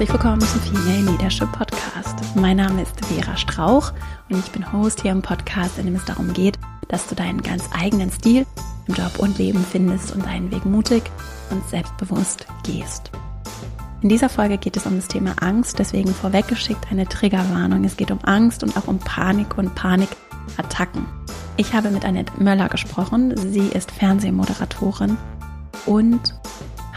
Herzlich willkommen zum Female Leadership Podcast. Mein Name ist Vera Strauch und ich bin Host hier im Podcast, in dem es darum geht, dass du deinen ganz eigenen Stil im Job und Leben findest und deinen Weg mutig und selbstbewusst gehst. In dieser Folge geht es um das Thema Angst, deswegen vorweggeschickt eine Triggerwarnung. Es geht um Angst und auch um Panik und Panikattacken. Ich habe mit Annette Möller gesprochen. Sie ist Fernsehmoderatorin und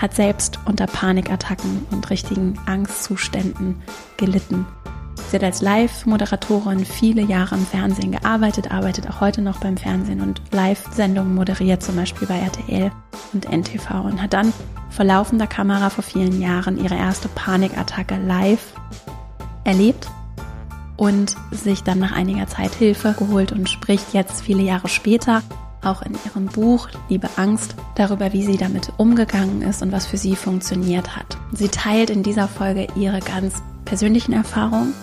hat selbst unter Panikattacken und richtigen Angstzuständen gelitten. Sie hat als Live-Moderatorin viele Jahre im Fernsehen gearbeitet, arbeitet auch heute noch beim Fernsehen und Live-Sendungen moderiert, zum Beispiel bei RTL und NTV und hat dann vor laufender Kamera vor vielen Jahren ihre erste Panikattacke live erlebt und sich dann nach einiger Zeit Hilfe geholt und spricht jetzt viele Jahre später auch in ihrem Buch Liebe Angst darüber, wie sie damit umgegangen ist und was für sie funktioniert hat. Sie teilt in dieser Folge ihre ganz persönlichen Erfahrungen.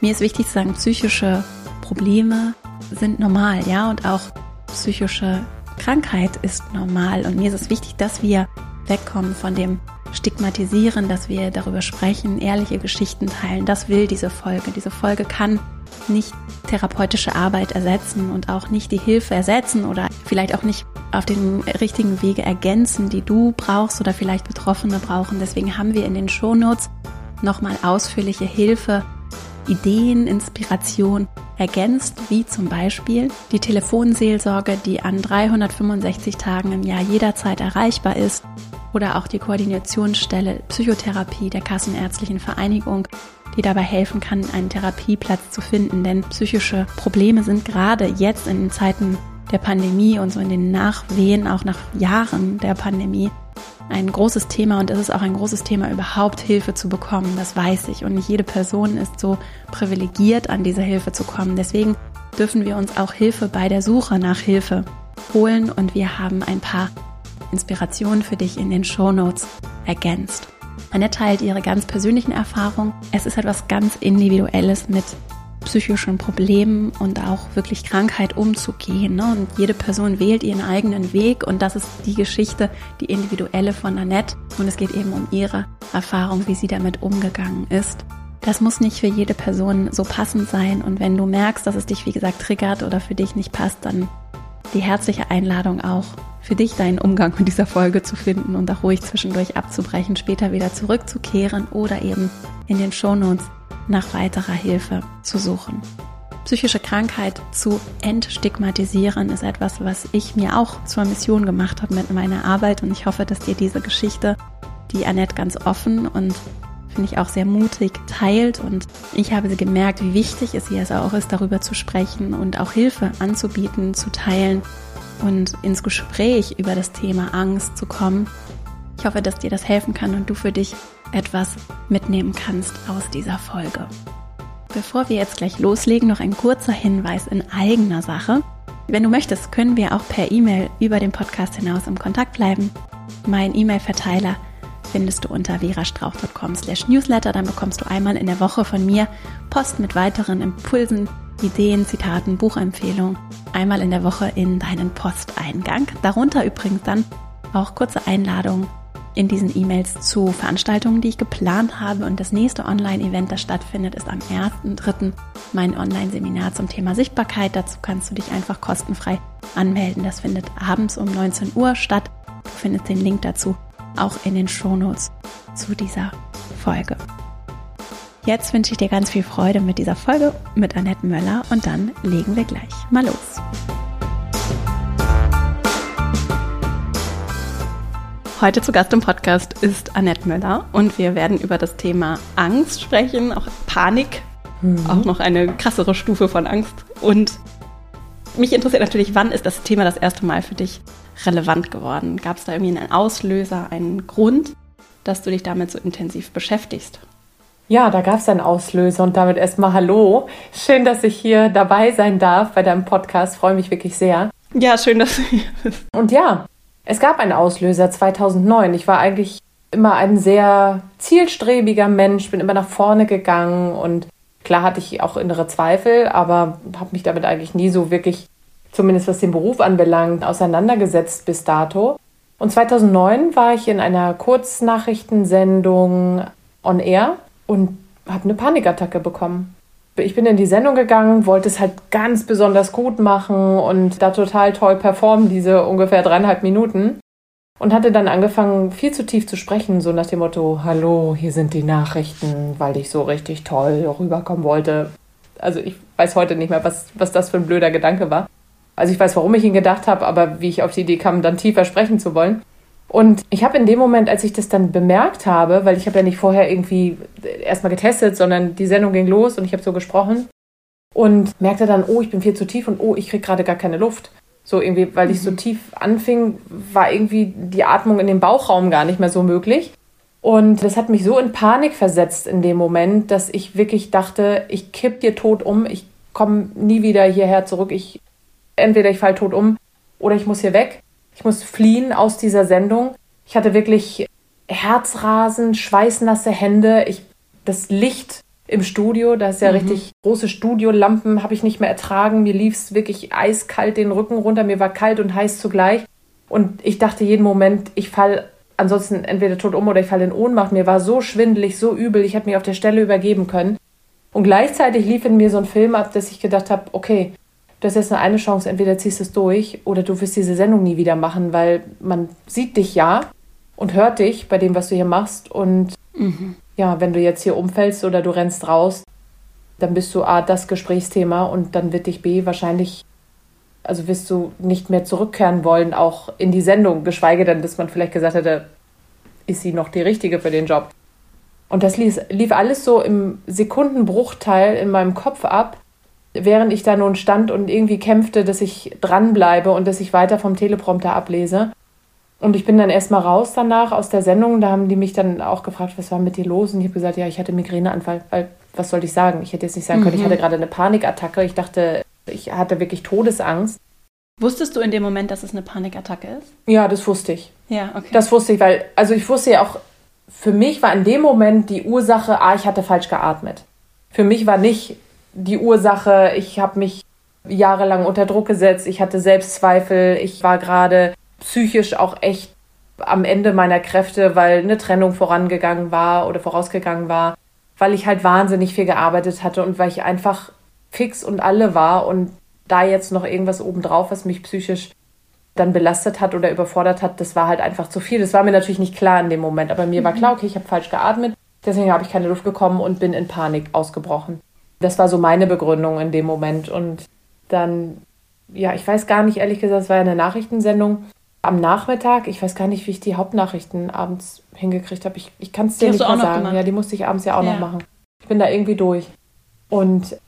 Mir ist wichtig zu sagen, psychische Probleme sind normal, ja, und auch psychische Krankheit ist normal. Und mir ist es wichtig, dass wir wegkommen von dem Stigmatisieren, dass wir darüber sprechen, ehrliche Geschichten teilen. Das will diese Folge. Diese Folge kann nicht therapeutische Arbeit ersetzen und auch nicht die Hilfe ersetzen oder vielleicht auch nicht auf den richtigen Wege ergänzen, die du brauchst oder vielleicht Betroffene brauchen. Deswegen haben wir in den Shownotes nochmal ausführliche Hilfe, Ideen, Inspiration ergänzt, wie zum Beispiel die Telefonseelsorge, die an 365 Tagen im Jahr jederzeit erreichbar ist, oder auch die Koordinationsstelle Psychotherapie der Kassenärztlichen Vereinigung, die dabei helfen kann, einen Therapieplatz zu finden. Denn psychische Probleme sind gerade jetzt in den Zeiten der Pandemie und so in den Nachwehen, auch nach Jahren der Pandemie, ein großes Thema und es ist auch ein großes Thema, überhaupt Hilfe zu bekommen. Das weiß ich. Und nicht jede Person ist so privilegiert, an diese Hilfe zu kommen. Deswegen dürfen wir uns auch Hilfe bei der Suche nach Hilfe holen und wir haben ein paar Inspirationen für dich in den Show Notes ergänzt. Annette teilt ihre ganz persönlichen Erfahrungen. Es ist etwas ganz Individuelles mit psychischen Problemen und auch wirklich Krankheit umzugehen. Ne? Und jede Person wählt ihren eigenen Weg und das ist die Geschichte, die individuelle von Annette. Und es geht eben um ihre Erfahrung, wie sie damit umgegangen ist. Das muss nicht für jede Person so passend sein. Und wenn du merkst, dass es dich, wie gesagt, triggert oder für dich nicht passt, dann die herzliche Einladung auch für dich deinen Umgang mit dieser Folge zu finden und auch ruhig zwischendurch abzubrechen, später wieder zurückzukehren oder eben in den Shownotes nach weiterer Hilfe zu suchen. Psychische Krankheit zu entstigmatisieren ist etwas, was ich mir auch zur Mission gemacht habe mit meiner Arbeit und ich hoffe, dass dir diese Geschichte, die Annette ganz offen und finde ich auch sehr mutig teilt und ich habe sie gemerkt, wie wichtig es ihr auch ist, darüber zu sprechen und auch Hilfe anzubieten, zu teilen und ins Gespräch über das Thema Angst zu kommen. Ich hoffe, dass dir das helfen kann und du für dich etwas mitnehmen kannst aus dieser Folge. Bevor wir jetzt gleich loslegen, noch ein kurzer Hinweis in eigener Sache. Wenn du möchtest, können wir auch per E-Mail über den Podcast hinaus im Kontakt bleiben. Mein E-Mail-Verteiler findest du unter verastrauch.com slash newsletter. Dann bekommst du einmal in der Woche von mir Post mit weiteren Impulsen, Ideen, Zitaten, Buchempfehlungen einmal in der Woche in deinen Posteingang. Darunter übrigens dann auch kurze Einladungen in diesen E-Mails zu Veranstaltungen, die ich geplant habe. Und das nächste Online-Event, das stattfindet, ist am 1.3. mein Online-Seminar zum Thema Sichtbarkeit. Dazu kannst du dich einfach kostenfrei anmelden. Das findet abends um 19 Uhr statt. Du findest den Link dazu auch in den Shownotes zu dieser Folge. Jetzt wünsche ich dir ganz viel Freude mit dieser Folge mit Annette Möller und dann legen wir gleich mal los. Heute zu Gast im Podcast ist Annette Möller und wir werden über das Thema Angst sprechen, auch Panik, mhm. auch noch eine krassere Stufe von Angst. Und mich interessiert natürlich, wann ist das Thema das erste Mal für dich relevant geworden? Gab es da irgendwie einen Auslöser, einen Grund, dass du dich damit so intensiv beschäftigst? Ja, da gab es einen Auslöser und damit erstmal Hallo. Schön, dass ich hier dabei sein darf bei deinem Podcast. Freue mich wirklich sehr. Ja, schön, dass du hier bist. Und ja, es gab einen Auslöser 2009. Ich war eigentlich immer ein sehr zielstrebiger Mensch, bin immer nach vorne gegangen und klar hatte ich auch innere Zweifel, aber habe mich damit eigentlich nie so wirklich, zumindest was den Beruf anbelangt, auseinandergesetzt bis dato. Und 2009 war ich in einer Kurznachrichtensendung on Air und habe eine Panikattacke bekommen. Ich bin in die Sendung gegangen, wollte es halt ganz besonders gut machen und da total toll performen, diese ungefähr dreieinhalb Minuten. Und hatte dann angefangen, viel zu tief zu sprechen, so nach dem Motto, hallo, hier sind die Nachrichten, weil ich so richtig toll rüberkommen wollte. Also ich weiß heute nicht mehr, was, was das für ein blöder Gedanke war. Also ich weiß, warum ich ihn gedacht habe, aber wie ich auf die Idee kam, dann tiefer sprechen zu wollen. Und ich habe in dem Moment, als ich das dann bemerkt habe, weil ich habe ja nicht vorher irgendwie erstmal getestet, sondern die Sendung ging los und ich habe so gesprochen und merkte dann, oh, ich bin viel zu tief und oh, ich kriege gerade gar keine Luft. So irgendwie, weil ich so mhm. tief anfing, war irgendwie die Atmung in dem Bauchraum gar nicht mehr so möglich. Und das hat mich so in Panik versetzt in dem Moment, dass ich wirklich dachte, ich kipp dir tot um, ich komme nie wieder hierher zurück. Ich entweder ich falle tot um oder ich muss hier weg. Ich muss fliehen aus dieser Sendung. Ich hatte wirklich Herzrasen, schweißnasse Hände. Ich, das Licht im Studio, da ist ja mhm. richtig große Studiolampen, habe ich nicht mehr ertragen. Mir lief es wirklich eiskalt den Rücken runter. Mir war kalt und heiß zugleich. Und ich dachte jeden Moment, ich falle ansonsten entweder tot um oder ich falle in Ohnmacht. Mir war so schwindelig, so übel, ich hätte mich auf der Stelle übergeben können. Und gleichzeitig lief in mir so ein Film ab, dass ich gedacht habe, okay, du hast jetzt nur eine Chance, entweder ziehst du es durch oder du wirst diese Sendung nie wieder machen, weil man sieht dich ja und hört dich bei dem, was du hier machst. Und mhm. ja, wenn du jetzt hier umfällst oder du rennst raus, dann bist du A, das Gesprächsthema und dann wird dich B wahrscheinlich, also wirst du nicht mehr zurückkehren wollen, auch in die Sendung, geschweige denn, dass man vielleicht gesagt hätte, ist sie noch die Richtige für den Job. Und das lief, lief alles so im Sekundenbruchteil in meinem Kopf ab während ich da nun stand und irgendwie kämpfte, dass ich dranbleibe und dass ich weiter vom Teleprompter ablese. Und ich bin dann erstmal raus danach aus der Sendung. Da haben die mich dann auch gefragt, was war mit dir los? Und ich habe gesagt, ja, ich hatte Migräneanfall. Weil, was sollte ich sagen? Ich hätte jetzt nicht sagen können, mhm. ich hatte gerade eine Panikattacke. Ich dachte, ich hatte wirklich Todesangst. Wusstest du in dem Moment, dass es eine Panikattacke ist? Ja, das wusste ich. Ja, okay. Das wusste ich, weil, also ich wusste ja auch, für mich war in dem Moment die Ursache, ah, ich hatte falsch geatmet. Für mich war nicht, die Ursache. Ich habe mich jahrelang unter Druck gesetzt. Ich hatte Selbstzweifel. Ich war gerade psychisch auch echt am Ende meiner Kräfte, weil eine Trennung vorangegangen war oder vorausgegangen war, weil ich halt wahnsinnig viel gearbeitet hatte und weil ich einfach fix und alle war und da jetzt noch irgendwas obendrauf, was mich psychisch dann belastet hat oder überfordert hat, das war halt einfach zu viel. Das war mir natürlich nicht klar in dem Moment, aber mir mhm. war klar, okay, ich habe falsch geatmet, deswegen habe ich keine Luft bekommen und bin in Panik ausgebrochen. Das war so meine Begründung in dem Moment. Und dann, ja, ich weiß gar nicht, ehrlich gesagt, es war ja eine Nachrichtensendung am Nachmittag. Ich weiß gar nicht, wie ich die Hauptnachrichten abends hingekriegt habe. Ich, ich kann es dir nicht mehr sagen. Gemacht. Ja, die musste ich abends ja auch ja. noch machen. Ich bin da irgendwie durch. Und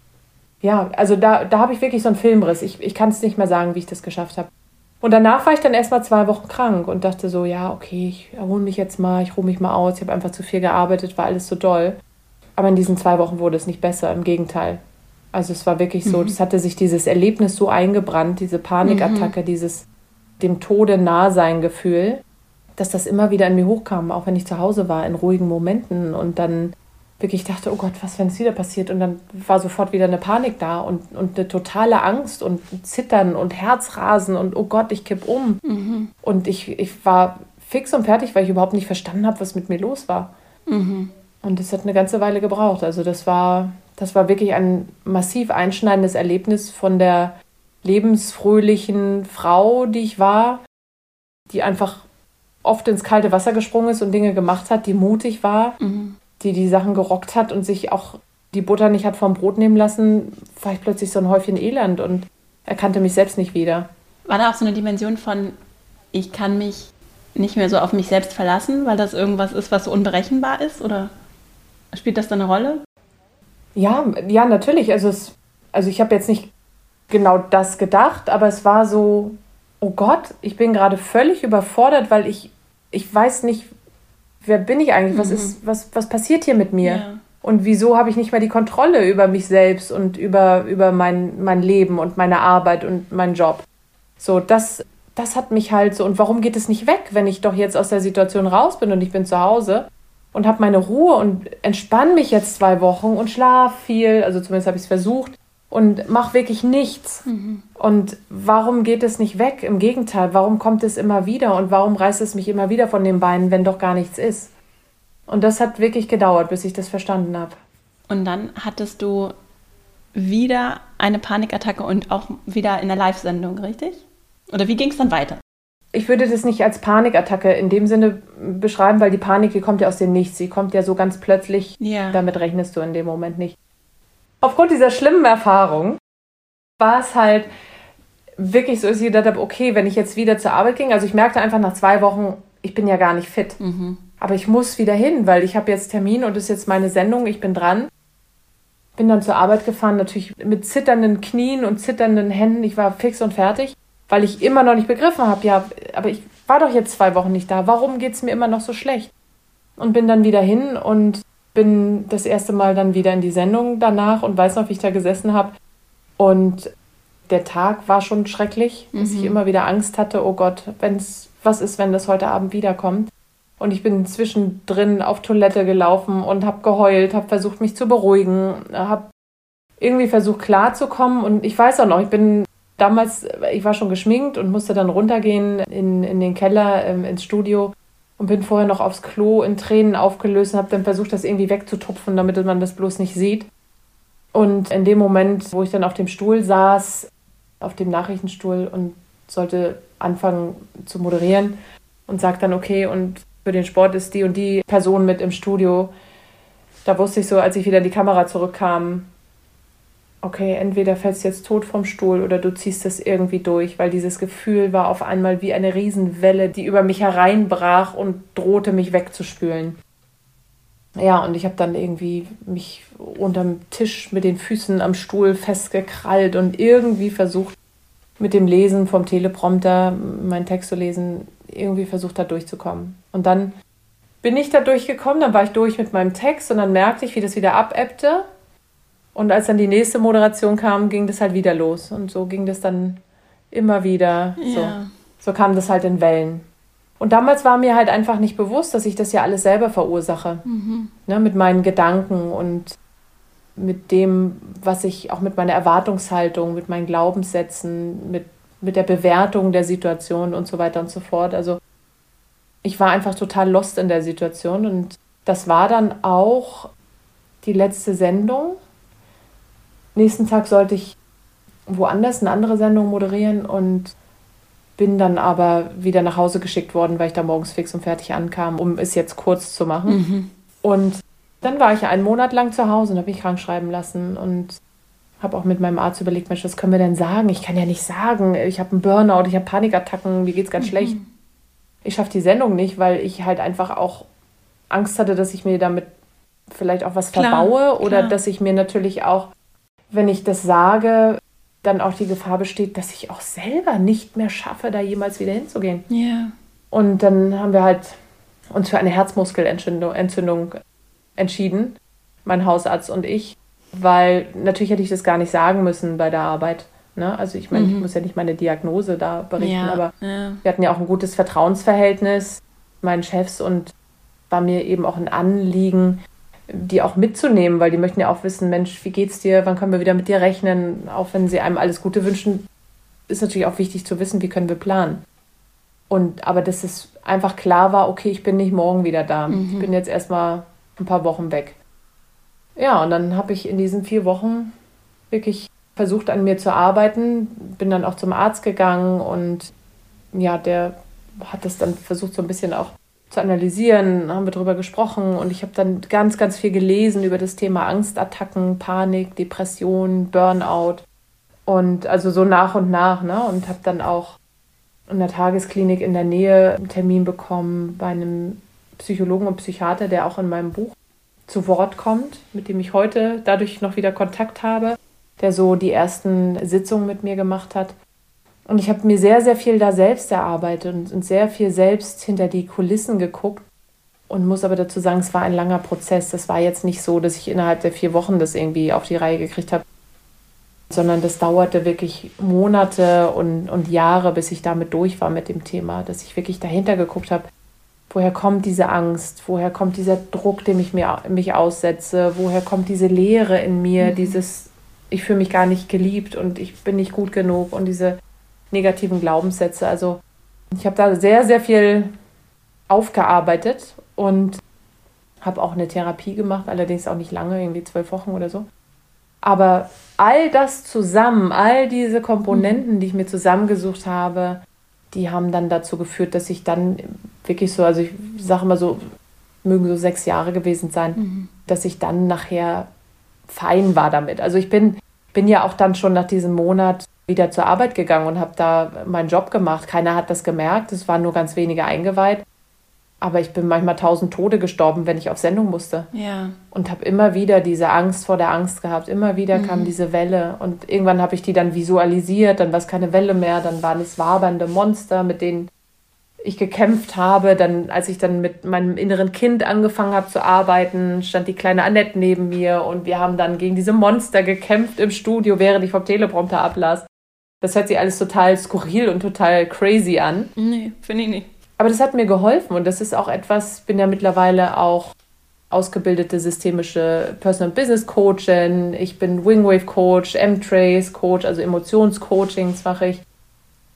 ja, also da, da habe ich wirklich so einen Filmriss. Ich, ich kann es nicht mehr sagen, wie ich das geschafft habe. Und danach war ich dann erstmal zwei Wochen krank und dachte so, ja, okay, ich erhole mich jetzt mal, ich ruhe mich mal aus. Ich habe einfach zu viel gearbeitet, war alles so doll. Aber in diesen zwei Wochen wurde es nicht besser, im Gegenteil. Also es war wirklich so, es mhm. hatte sich dieses Erlebnis so eingebrannt, diese Panikattacke, mhm. dieses dem Tode nah sein Gefühl, dass das immer wieder in mir hochkam, auch wenn ich zu Hause war, in ruhigen Momenten und dann wirklich dachte, oh Gott, was, wenn es wieder passiert? Und dann war sofort wieder eine Panik da und, und eine totale Angst und Zittern und Herzrasen und oh Gott, ich kipp um. Mhm. Und ich, ich war fix und fertig, weil ich überhaupt nicht verstanden habe, was mit mir los war. Mhm. Und das hat eine ganze Weile gebraucht. Also das war, das war wirklich ein massiv einschneidendes Erlebnis von der lebensfröhlichen Frau, die ich war, die einfach oft ins kalte Wasser gesprungen ist und Dinge gemacht hat, die mutig war, mhm. die die Sachen gerockt hat und sich auch die Butter nicht hat vom Brot nehmen lassen, war ich plötzlich so ein Häufchen Elend und erkannte mich selbst nicht wieder. War da auch so eine Dimension von, ich kann mich nicht mehr so auf mich selbst verlassen, weil das irgendwas ist, was so unberechenbar ist, oder? Spielt das da eine Rolle? Ja, ja, natürlich. Also, es, also ich habe jetzt nicht genau das gedacht, aber es war so, oh Gott, ich bin gerade völlig überfordert, weil ich, ich weiß nicht, wer bin ich eigentlich? Was, mhm. ist, was, was passiert hier mit mir? Ja. Und wieso habe ich nicht mehr die Kontrolle über mich selbst und über, über mein, mein Leben und meine Arbeit und meinen Job? So, das, das hat mich halt so. Und warum geht es nicht weg, wenn ich doch jetzt aus der Situation raus bin und ich bin zu Hause? Und habe meine Ruhe und entspanne mich jetzt zwei Wochen und schlaf viel, also zumindest habe ich es versucht und mache wirklich nichts. Mhm. Und warum geht es nicht weg? Im Gegenteil, warum kommt es immer wieder und warum reißt es mich immer wieder von den Beinen, wenn doch gar nichts ist? Und das hat wirklich gedauert, bis ich das verstanden habe. Und dann hattest du wieder eine Panikattacke und auch wieder in der Live-Sendung, richtig? Oder wie ging es dann weiter? Ich würde das nicht als Panikattacke in dem Sinne beschreiben, weil die Panik, die kommt ja aus dem Nichts. Sie kommt ja so ganz plötzlich. Ja. Damit rechnest du in dem Moment nicht. Aufgrund dieser schlimmen Erfahrung war es halt wirklich so, dass ich gedacht habe, okay, wenn ich jetzt wieder zur Arbeit ging, also ich merkte einfach nach zwei Wochen, ich bin ja gar nicht fit. Mhm. Aber ich muss wieder hin, weil ich habe jetzt Termin und es ist jetzt meine Sendung, ich bin dran. Bin dann zur Arbeit gefahren, natürlich mit zitternden Knien und zitternden Händen. Ich war fix und fertig, weil ich immer noch nicht begriffen habe, ja, aber ich war doch jetzt zwei Wochen nicht da. Warum geht es mir immer noch so schlecht? Und bin dann wieder hin und bin das erste Mal dann wieder in die Sendung danach und weiß noch, wie ich da gesessen habe. Und der Tag war schon schrecklich, mhm. dass ich mhm. immer wieder Angst hatte, oh Gott, wenn's, was ist, wenn das heute Abend wiederkommt? Und ich bin zwischendrin auf Toilette gelaufen und habe geheult, habe versucht, mich zu beruhigen, habe irgendwie versucht klarzukommen. Und ich weiß auch noch, ich bin damals, ich war schon geschminkt und musste dann runtergehen in, in den Keller, ähm, ins Studio und bin vorher noch aufs Klo in Tränen aufgelöst und habe dann versucht, das irgendwie wegzutupfen, damit man das bloß nicht sieht. Und in dem Moment, wo ich dann auf dem Stuhl saß, auf dem Nachrichtenstuhl und sollte anfangen zu moderieren und sagt dann, okay, und für den Sport ist die und die Person mit im Studio. Da wusste ich so, als ich wieder in die Kamera zurückkam, okay, entweder fällst du jetzt tot vom Stuhl oder du ziehst es irgendwie durch, weil dieses Gefühl war auf einmal wie eine Riesenwelle, die über mich hereinbrach und drohte mich wegzuspülen. Ja, und ich habe dann irgendwie mich unterm Tisch mit den Füßen am Stuhl festgekrallt und irgendwie versucht, mit dem Lesen vom Teleprompter meinen Text zu lesen, irgendwie versucht da durchzukommen. Und dann bin ich da durchgekommen, dann war ich durch mit meinem Text und dann merkte ich, wie das wieder abebbte. Und als dann die nächste Moderation kam, ging das halt wieder los. Und so ging das dann immer wieder. Ja. So. so kam das halt in Wellen. Und damals war mir halt einfach nicht bewusst, dass ich das ja alles selber verursache. Mhm. Ne, mit meinen Gedanken und mit dem, was ich auch mit meiner Erwartungshaltung, mit meinen Glaubenssätzen, mit mit der Bewertung der Situation und so weiter und so fort. Also ich war einfach total lost in der Situation und das war dann auch die letzte Sendung. Nächsten Tag sollte ich woanders eine andere Sendung moderieren und bin dann aber wieder nach Hause geschickt worden, weil ich da morgens fix und fertig ankam, um es jetzt kurz zu machen. Mhm. Und dann war ich einen Monat lang zu Hause und habe mich krank schreiben lassen und habe auch mit meinem Arzt überlegt, Mensch, was können wir denn sagen? Ich kann ja nicht sagen, ich habe einen Burnout, ich habe Panikattacken, mir geht es ganz mhm. schlecht. Ich schaffe die Sendung nicht, weil ich halt einfach auch Angst hatte, dass ich mir damit vielleicht auch was klar, verbaue oder klar. dass ich mir natürlich auch, wenn ich das sage, dann auch die Gefahr besteht, dass ich auch selber nicht mehr schaffe, da jemals wieder hinzugehen. Ja. Yeah. Und dann haben wir halt uns für eine Herzmuskelentzündung entschieden, mein Hausarzt und ich weil natürlich hätte ich das gar nicht sagen müssen bei der Arbeit. Ne? Also ich meine, mhm. ich muss ja nicht meine Diagnose da berichten, ja, aber ja. wir hatten ja auch ein gutes Vertrauensverhältnis, meinen Chefs und war mir eben auch ein Anliegen, die auch mitzunehmen, weil die möchten ja auch wissen, Mensch, wie geht's dir, wann können wir wieder mit dir rechnen, auch wenn sie einem alles Gute wünschen, ist natürlich auch wichtig zu wissen, wie können wir planen. Und aber dass es einfach klar war, okay, ich bin nicht morgen wieder da. Mhm. Ich bin jetzt erstmal ein paar Wochen weg. Ja, und dann habe ich in diesen vier Wochen wirklich versucht, an mir zu arbeiten, bin dann auch zum Arzt gegangen und ja, der hat das dann versucht, so ein bisschen auch zu analysieren, haben wir darüber gesprochen und ich habe dann ganz, ganz viel gelesen über das Thema Angstattacken, Panik, Depression, Burnout und also so nach und nach, ne? Und habe dann auch in der Tagesklinik in der Nähe einen Termin bekommen bei einem Psychologen und Psychiater, der auch in meinem Buch zu Wort kommt, mit dem ich heute dadurch noch wieder Kontakt habe, der so die ersten Sitzungen mit mir gemacht hat. Und ich habe mir sehr, sehr viel da selbst erarbeitet und, und sehr viel selbst hinter die Kulissen geguckt und muss aber dazu sagen, es war ein langer Prozess. Das war jetzt nicht so, dass ich innerhalb der vier Wochen das irgendwie auf die Reihe gekriegt habe, sondern das dauerte wirklich Monate und, und Jahre, bis ich damit durch war mit dem Thema, dass ich wirklich dahinter geguckt habe, Woher kommt diese Angst? Woher kommt dieser Druck, dem ich mir, mich aussetze? Woher kommt diese Leere in mir? Mhm. Dieses, ich fühle mich gar nicht geliebt und ich bin nicht gut genug und diese negativen Glaubenssätze. Also ich habe da sehr, sehr viel aufgearbeitet und habe auch eine Therapie gemacht, allerdings auch nicht lange, irgendwie zwölf Wochen oder so. Aber all das zusammen, all diese Komponenten, die ich mir zusammengesucht habe, die haben dann dazu geführt, dass ich dann wirklich so, also ich sage mal so, mögen so sechs Jahre gewesen sein, mhm. dass ich dann nachher fein war damit. Also ich bin, bin ja auch dann schon nach diesem Monat wieder zur Arbeit gegangen und habe da meinen Job gemacht. Keiner hat das gemerkt, es waren nur ganz wenige eingeweiht. Aber ich bin manchmal tausend Tode gestorben, wenn ich auf Sendung musste. Ja. Und habe immer wieder diese Angst vor der Angst gehabt. Immer wieder mhm. kam diese Welle. Und irgendwann habe ich die dann visualisiert. Dann war es keine Welle mehr. Dann waren es wabernde Monster, mit denen ich gekämpft habe. Dann, als ich dann mit meinem inneren Kind angefangen habe zu arbeiten, stand die kleine Annette neben mir. Und wir haben dann gegen diese Monster gekämpft im Studio, während ich vom Teleprompter ablas. Das hört sich alles total skurril und total crazy an. Nee, finde ich nicht. Aber das hat mir geholfen und das ist auch etwas, ich bin ja mittlerweile auch ausgebildete systemische Personal Business Coachin, ich bin Wingwave Coach, M-Trace Coach, also Emotionscoachings mache ich,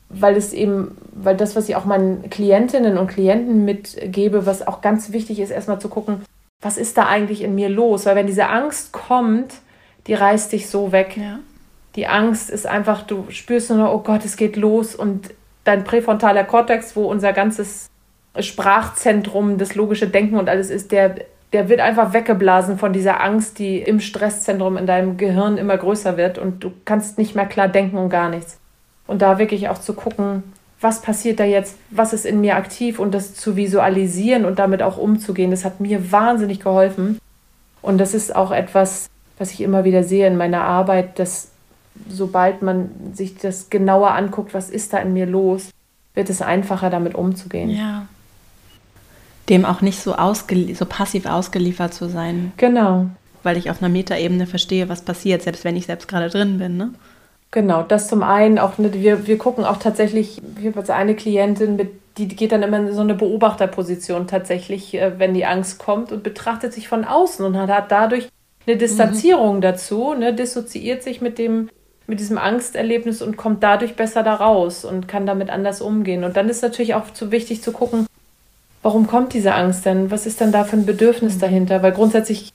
weil es eben, weil das, was ich auch meinen Klientinnen und Klienten mitgebe, was auch ganz wichtig ist, erstmal zu gucken, was ist da eigentlich in mir los? Weil wenn diese Angst kommt, die reißt dich so weg. Ja die Angst ist einfach, du spürst nur, oh Gott, es geht los und dein präfrontaler Kortex, wo unser ganzes Sprachzentrum, das logische Denken und alles ist, der, der wird einfach weggeblasen von dieser Angst, die im Stresszentrum in deinem Gehirn immer größer wird und du kannst nicht mehr klar denken und gar nichts. Und da wirklich auch zu gucken, was passiert da jetzt, was ist in mir aktiv und das zu visualisieren und damit auch umzugehen, das hat mir wahnsinnig geholfen. Und das ist auch etwas, was ich immer wieder sehe in meiner Arbeit, dass sobald man sich das genauer anguckt, was ist da in mir los, wird es einfacher, damit umzugehen. Ja. Dem auch nicht so, so passiv ausgeliefert zu sein. Genau. Weil ich auf einer Metaebene verstehe, was passiert, selbst wenn ich selbst gerade drin bin. Ne? Genau, das zum einen auch, ne, wir, wir gucken auch tatsächlich, ich habe jetzt eine Klientin, mit, die geht dann immer in so eine Beobachterposition tatsächlich, äh, wenn die Angst kommt und betrachtet sich von außen und hat dadurch eine Distanzierung mhm. dazu, ne, dissoziiert sich mit dem mit diesem Angsterlebnis und kommt dadurch besser da raus und kann damit anders umgehen. Und dann ist natürlich auch zu wichtig zu gucken, warum kommt diese Angst denn? Was ist denn da für ein Bedürfnis mhm. dahinter? Weil grundsätzlich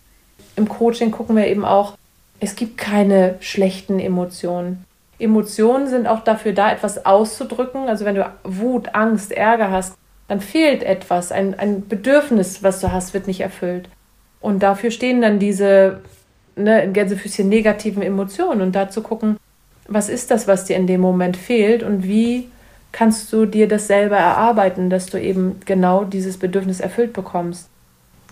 im Coaching gucken wir eben auch, es gibt keine schlechten Emotionen. Emotionen sind auch dafür da, etwas auszudrücken. Also wenn du Wut, Angst, Ärger hast, dann fehlt etwas. Ein, ein Bedürfnis, was du hast, wird nicht erfüllt. Und dafür stehen dann diese ne, in Gänsefüßchen negativen Emotionen und da zu gucken, was ist das, was dir in dem Moment fehlt und wie kannst du dir das selber erarbeiten, dass du eben genau dieses Bedürfnis erfüllt bekommst.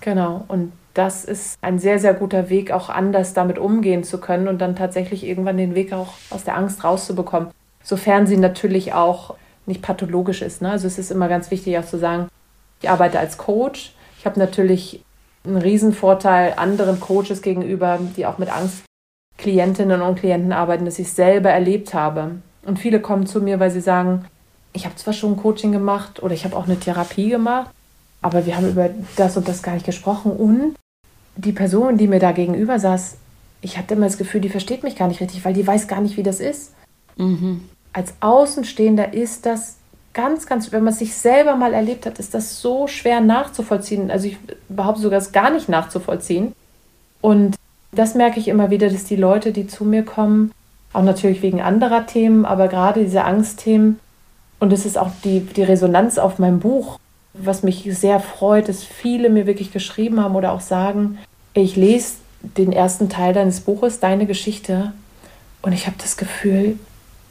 Genau, und das ist ein sehr, sehr guter Weg, auch anders damit umgehen zu können und dann tatsächlich irgendwann den Weg auch aus der Angst rauszubekommen. Sofern sie natürlich auch nicht pathologisch ist. Ne? Also es ist immer ganz wichtig auch zu sagen, ich arbeite als Coach. Ich habe natürlich ein Riesenvorteil anderen Coaches gegenüber, die auch mit Angst Klientinnen und Klienten arbeiten, dass ich selber erlebt habe. Und viele kommen zu mir, weil sie sagen, ich habe zwar schon Coaching gemacht oder ich habe auch eine Therapie gemacht, aber wir haben über das und das gar nicht gesprochen. Und die Person, die mir da gegenüber saß, ich hatte immer das Gefühl, die versteht mich gar nicht richtig, weil die weiß gar nicht, wie das ist. Mhm. Als Außenstehender ist das ganz, ganz, wenn man es sich selber mal erlebt hat, ist das so schwer nachzuvollziehen. Also ich behaupte sogar, es gar nicht nachzuvollziehen. Und das merke ich immer wieder, dass die Leute, die zu mir kommen, auch natürlich wegen anderer Themen, aber gerade diese Angstthemen, und es ist auch die, die Resonanz auf meinem Buch, was mich sehr freut, dass viele mir wirklich geschrieben haben oder auch sagen, ich lese den ersten Teil deines Buches, deine Geschichte, und ich habe das Gefühl,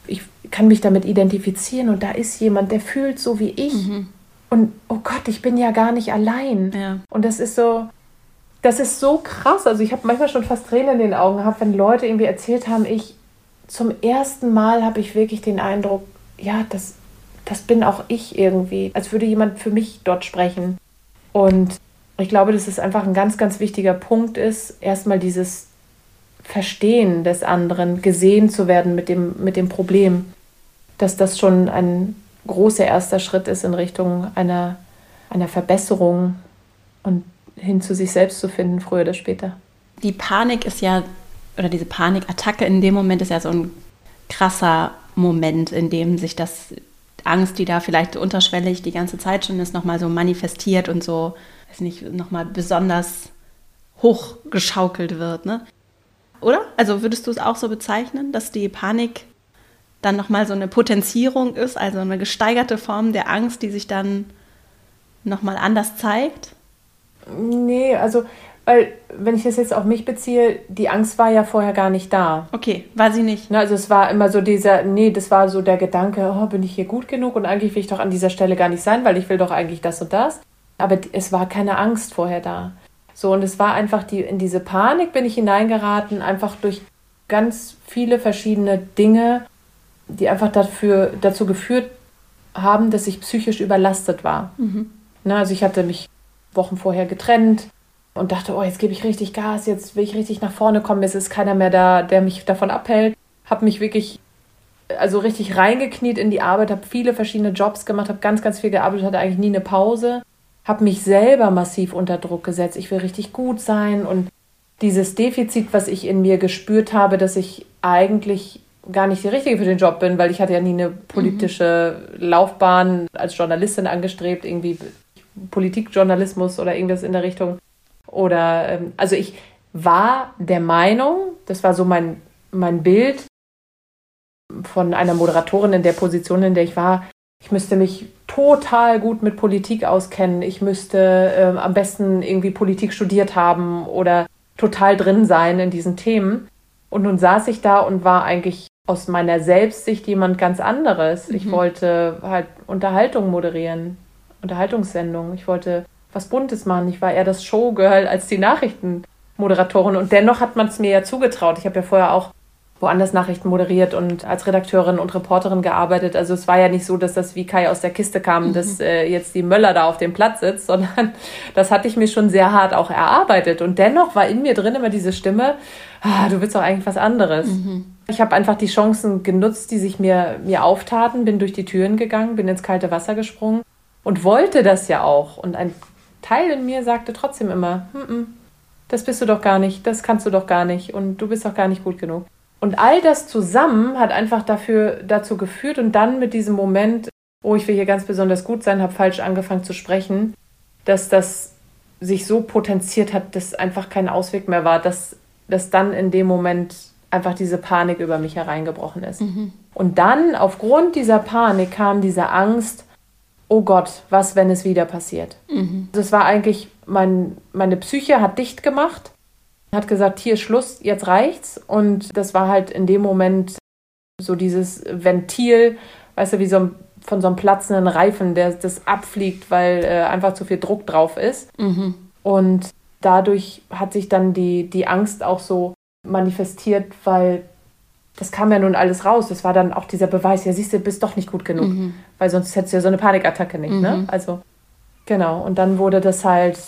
ich kann mich damit identifizieren und da ist jemand, der fühlt so wie ich. Mhm. Und oh Gott, ich bin ja gar nicht allein. Ja. Und das ist so, das ist so krass. Also ich habe manchmal schon fast Tränen in den Augen gehabt, wenn Leute irgendwie erzählt haben, ich zum ersten Mal habe ich wirklich den Eindruck, ja, das, das bin auch ich irgendwie, als würde jemand für mich dort sprechen. Und ich glaube, dass es einfach ein ganz, ganz wichtiger Punkt ist, erstmal dieses Verstehen des anderen, gesehen zu werden mit dem, mit dem Problem, dass das schon ein großer erster Schritt ist in Richtung einer, einer Verbesserung und hin zu sich selbst zu finden, früher oder später. Die Panik ist ja, oder diese Panikattacke in dem Moment ist ja so ein krasser Moment, in dem sich das Angst, die da vielleicht unterschwellig die ganze Zeit schon ist, nochmal so manifestiert und so, weiß nicht, nochmal besonders hochgeschaukelt wird, ne? Oder? Also würdest du es auch so bezeichnen, dass die Panik dann nochmal so eine Potenzierung ist, also eine gesteigerte Form der Angst, die sich dann nochmal anders zeigt? Nee, also, weil, wenn ich das jetzt auf mich beziehe, die Angst war ja vorher gar nicht da. Okay, war sie nicht. Ne, also es war immer so dieser, nee, das war so der Gedanke, oh, bin ich hier gut genug und eigentlich will ich doch an dieser Stelle gar nicht sein, weil ich will doch eigentlich das und das. Aber es war keine Angst vorher da. So, und es war einfach die, in diese Panik bin ich hineingeraten, einfach durch ganz viele verschiedene Dinge, die einfach dafür, dazu geführt haben, dass ich psychisch überlastet war. Mhm. Na, also ich hatte mich Wochen vorher getrennt und dachte, oh, jetzt gebe ich richtig Gas, jetzt will ich richtig nach vorne kommen, es ist keiner mehr da, der mich davon abhält. Habe mich wirklich, also richtig reingekniet in die Arbeit, habe viele verschiedene Jobs gemacht, habe ganz, ganz viel gearbeitet, hatte eigentlich nie eine Pause habe mich selber massiv unter Druck gesetzt. Ich will richtig gut sein und dieses Defizit, was ich in mir gespürt habe, dass ich eigentlich gar nicht die richtige für den Job bin, weil ich hatte ja nie eine politische mhm. Laufbahn als Journalistin angestrebt, irgendwie Politikjournalismus oder irgendwas in der Richtung. Oder ähm, also ich war der Meinung, das war so mein, mein Bild von einer Moderatorin in der Position, in der ich war, ich müsste mich total gut mit Politik auskennen. Ich müsste äh, am besten irgendwie Politik studiert haben oder total drin sein in diesen Themen. Und nun saß ich da und war eigentlich aus meiner Selbstsicht jemand ganz anderes. Mhm. Ich wollte halt Unterhaltung moderieren, Unterhaltungssendungen. Ich wollte was Buntes machen. Ich war eher das Showgirl als die Nachrichtenmoderatorin. Und dennoch hat man es mir ja zugetraut. Ich habe ja vorher auch woanders Nachrichten moderiert und als Redakteurin und Reporterin gearbeitet. Also es war ja nicht so, dass das wie Kai aus der Kiste kam, mhm. dass äh, jetzt die Möller da auf dem Platz sitzt, sondern das hatte ich mir schon sehr hart auch erarbeitet. Und dennoch war in mir drin immer diese Stimme, ah, du willst doch eigentlich was anderes. Mhm. Ich habe einfach die Chancen genutzt, die sich mir, mir auftaten, bin durch die Türen gegangen, bin ins kalte Wasser gesprungen und wollte das ja auch. Und ein Teil in mir sagte trotzdem immer, mm -mm, das bist du doch gar nicht, das kannst du doch gar nicht und du bist doch gar nicht gut genug. Und all das zusammen hat einfach dafür, dazu geführt und dann mit diesem Moment, oh, ich will hier ganz besonders gut sein, habe falsch angefangen zu sprechen, dass das sich so potenziert hat, dass einfach kein Ausweg mehr war, dass, dass dann in dem Moment einfach diese Panik über mich hereingebrochen ist. Mhm. Und dann, aufgrund dieser Panik, kam diese Angst, oh Gott, was, wenn es wieder passiert? Mhm. Das war eigentlich, mein, meine Psyche hat dicht gemacht hat gesagt, hier Schluss, jetzt reicht's. Und das war halt in dem Moment so dieses Ventil, weißt du, wie so ein, von so einem platzenden Reifen, der das abfliegt, weil äh, einfach zu viel Druck drauf ist. Mhm. Und dadurch hat sich dann die, die Angst auch so manifestiert, weil das kam ja nun alles raus. Das war dann auch dieser Beweis, ja, siehst du, bist doch nicht gut genug. Mhm. Weil sonst hättest du ja so eine Panikattacke nicht, ne? mhm. ne? Also, genau. Und dann wurde das halt,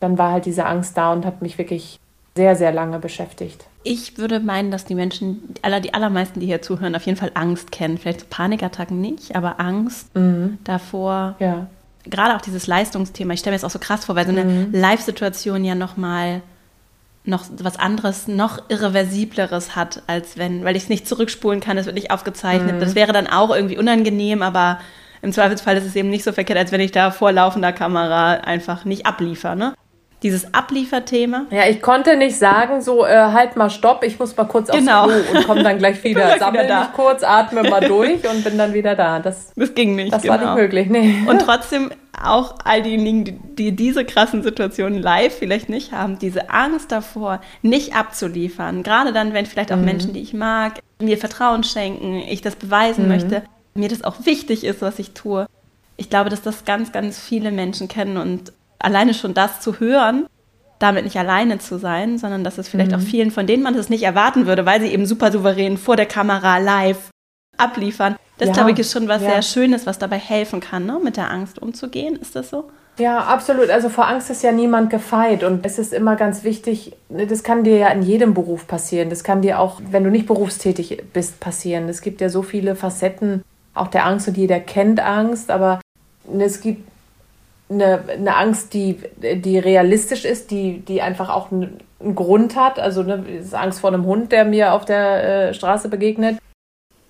dann war halt diese Angst da und hat mich wirklich sehr, sehr lange beschäftigt. Ich würde meinen, dass die Menschen, die, aller, die allermeisten, die hier zuhören, auf jeden Fall Angst kennen. Vielleicht Panikattacken nicht, aber Angst mhm. davor. Ja. Gerade auch dieses Leistungsthema. Ich stelle mir das auch so krass vor, weil so eine mhm. Live-Situation ja nochmal noch was anderes, noch irreversibleres hat, als wenn, weil ich es nicht zurückspulen kann, es wird nicht aufgezeichnet. Mhm. Das wäre dann auch irgendwie unangenehm, aber im Zweifelsfall ist es eben nicht so verkehrt, als wenn ich da vor laufender Kamera einfach nicht abliefere. Ne? Dieses Ablieferthema. Ja, ich konnte nicht sagen, so äh, halt mal Stopp, ich muss mal kurz genau. aufs Klo und komme dann gleich wieder. Sammel wieder mich kurz, atme mal durch und bin dann wieder da. Das, das ging nicht. Das genau. war nicht genau. möglich, nee. Und trotzdem auch all diejenigen, die, die diese krassen Situationen live vielleicht nicht haben, diese Angst davor, nicht abzuliefern. Gerade dann, wenn vielleicht auch mhm. Menschen, die ich mag, mir Vertrauen schenken, ich das beweisen mhm. möchte, mir das auch wichtig ist, was ich tue. Ich glaube, dass das ganz, ganz viele Menschen kennen und alleine schon das zu hören, damit nicht alleine zu sein, sondern dass es vielleicht mhm. auch vielen, von denen man das nicht erwarten würde, weil sie eben super souverän vor der Kamera live abliefern. Das, ja, glaube ich, ist schon was ja. sehr Schönes, was dabei helfen kann, ne? mit der Angst umzugehen. Ist das so? Ja, absolut. Also vor Angst ist ja niemand gefeit. Und es ist immer ganz wichtig, das kann dir ja in jedem Beruf passieren. Das kann dir auch, wenn du nicht berufstätig bist, passieren. Es gibt ja so viele Facetten auch der Angst und jeder kennt Angst. Aber es gibt eine, eine Angst, die, die realistisch ist, die, die einfach auch einen, Grund hat. Also ne, Angst vor einem Hund, der mir auf der äh, Straße begegnet.